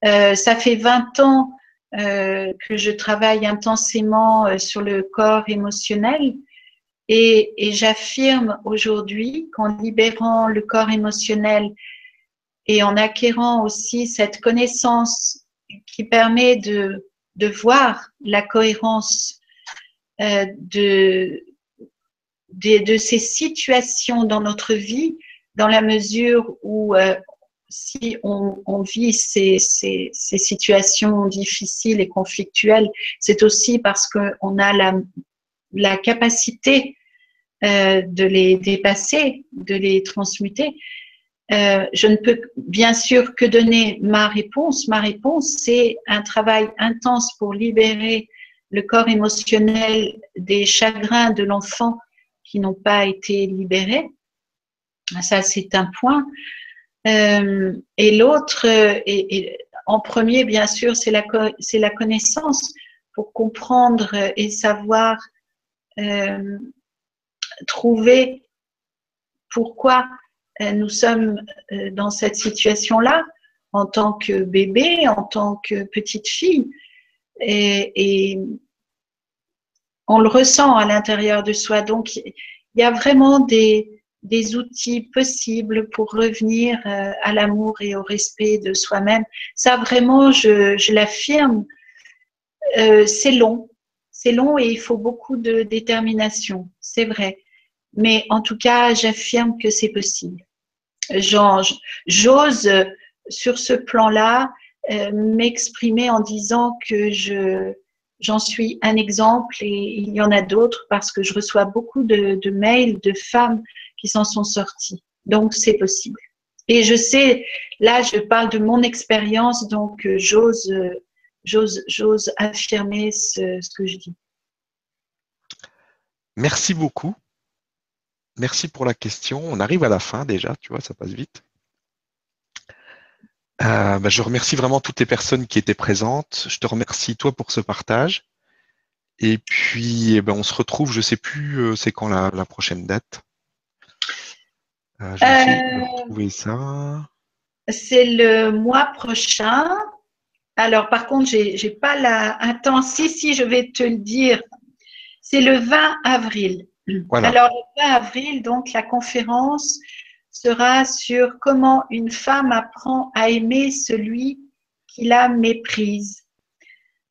Euh, ça fait 20 ans euh, que je travaille intensément euh, sur le corps émotionnel. Et, j'affirme aujourd'hui qu'en libérant le corps émotionnel et en acquérant aussi cette connaissance qui permet de, voir la cohérence de, de, de, ces situations dans notre vie, dans la mesure où euh, si on, vit ces, situations difficiles et conflictuelles, c'est aussi parce qu'on a la, la capacité euh, de les dépasser, de les transmuter. Euh, je ne peux bien sûr que donner ma réponse. Ma réponse, c'est un travail intense pour libérer le corps émotionnel des chagrins de l'enfant qui n'ont pas été libérés. Ça, c'est un point. Euh, et l'autre, et, en premier, bien sûr, c'est la, c'est la connaissance pour comprendre et savoir euh, trouver pourquoi euh, nous sommes dans cette situation-là en tant que bébé, en tant que petite fille. Et on le ressent à l'intérieur de soi. Donc, il y a vraiment des, des outils possibles pour revenir euh, à l'amour et au respect de soi-même. Ça, vraiment, je, l'affirme, euh, c'est long. C'est long et il faut beaucoup de détermination, c'est vrai. Mais en tout cas, j'affirme que c'est possible. J'ose, sur ce plan-là, euh, m'exprimer en disant que je, j'en suis un exemple et il y en a d'autres parce que je reçois beaucoup de, de mails de femmes qui s'en sont sortis. Donc, c'est possible. Et je sais, là, je parle de mon expérience, donc euh, j'ose, euh, j'ose, j'ose affirmer ce, que je dis. Merci beaucoup. Merci pour la question. On arrive à la fin déjà, tu vois, ça passe vite. Euh, bah, je remercie vraiment toutes les personnes qui étaient présentes. Je te remercie toi pour ce partage. Et puis, eh ben, on se retrouve, je ne sais plus, c'est quand la prochaine date. Euh, euh, ça. C'est le mois prochain. Alors, par contre, j'ai n'ai pas la, un temps. Si, si, je vais te le dire. C'est le 20 avril. Alors, le 20 avril, donc, la conférence sera sur comment une femme apprend à aimer celui qui la méprise.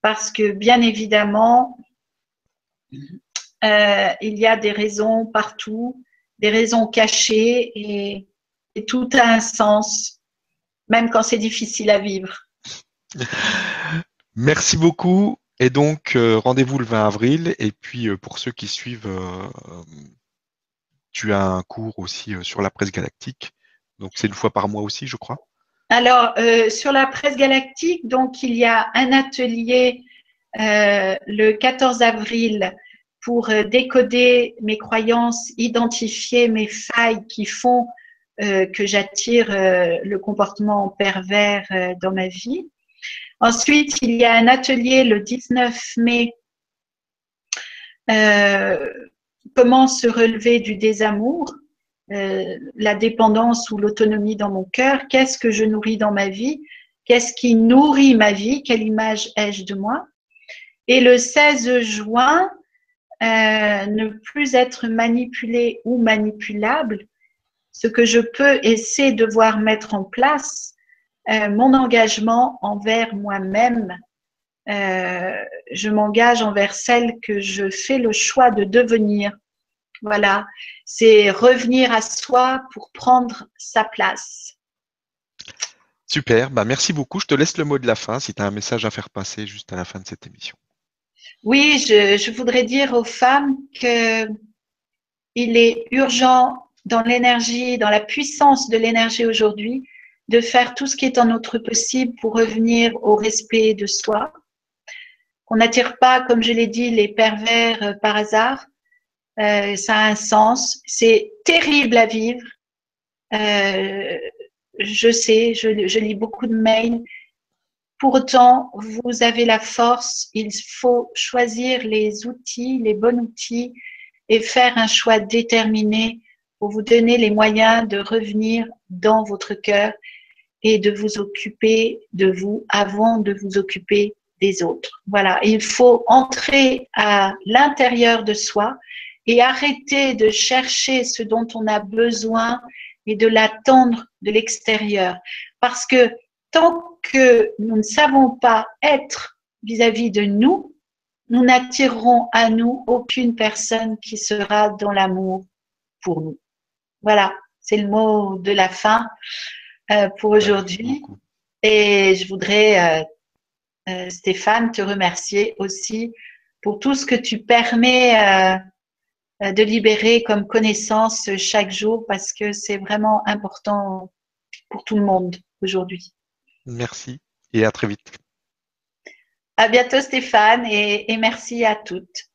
Parce que, bien évidemment, euh, il y a des raisons partout des raisons cachées et, tout a un sens, même quand c'est difficile à vivre. Merci beaucoup. Et donc, euh, rendez-vous le 20 avril. Et puis, euh, pour ceux qui suivent, euh, tu as un cours aussi sur la presse galactique. Donc, c'est une fois par mois aussi, je crois. Alors, sur la presse galactique, donc, il y a un atelier le 14 avril pour euh, décoder mes croyances, identifier mes failles qui font euh, que j'attire euh, le comportement pervers dans ma vie. Ensuite, il y a un atelier le 19 mai, comment se relever du désamour, la dépendance ou l'autonomie dans mon cœur, qu'est-ce que je nourris dans ma vie, qu'est-ce qui nourrit ma vie, quelle image ai-je de moi. Et le 16 juin, euh, ne plus être manipulé ou manipulable, ce que je peux essayer de voir mettre en place, euh, mon engagement envers moi-même. Euh, je m'engage envers celle que je fais le choix de devenir. Voilà, c'est revenir à soi pour prendre sa place. Super, bah merci beaucoup. Je te laisse le mot de la fin si tu as un message à faire passer juste à la fin de cette émission. Oui, je, voudrais dire aux femmes qu'il est urgent dans l'énergie, dans la puissance de l'énergie aujourd'hui, de faire tout ce qui est en notre possible pour revenir au respect de soi. Qu'on n'attire pas, comme je l'ai dit, les pervers euh, par hasard. Euh, ça a un sens. C'est terrible à vivre. Euh, je sais, je, lis beaucoup de mails. Pour autant, vous avez la force. Il faut choisir les outils, les bons outils et faire un choix déterminé pour vous donner les moyens de revenir dans votre cœur et de vous occuper de vous avant de vous occuper des autres. Voilà, il faut entrer à l'intérieur de soi et arrêter de chercher ce dont on a besoin et de l'attendre de l'extérieur. Parce que tant que nous ne savons pas être vis-à-vis de nous, nous n'attirerons à nous aucune personne qui sera dans l'amour pour nous. Voilà, c'est le mot de la fin. Euh, pour aujourd'hui. Et je voudrais, euh, euh, Stéphane, te remercier aussi pour tout ce que tu permets de libérer comme connaissance chaque jour parce que c'est vraiment important pour tout le monde aujourd'hui. Merci et à très vite. À bientôt Stéphane et merci à toutes.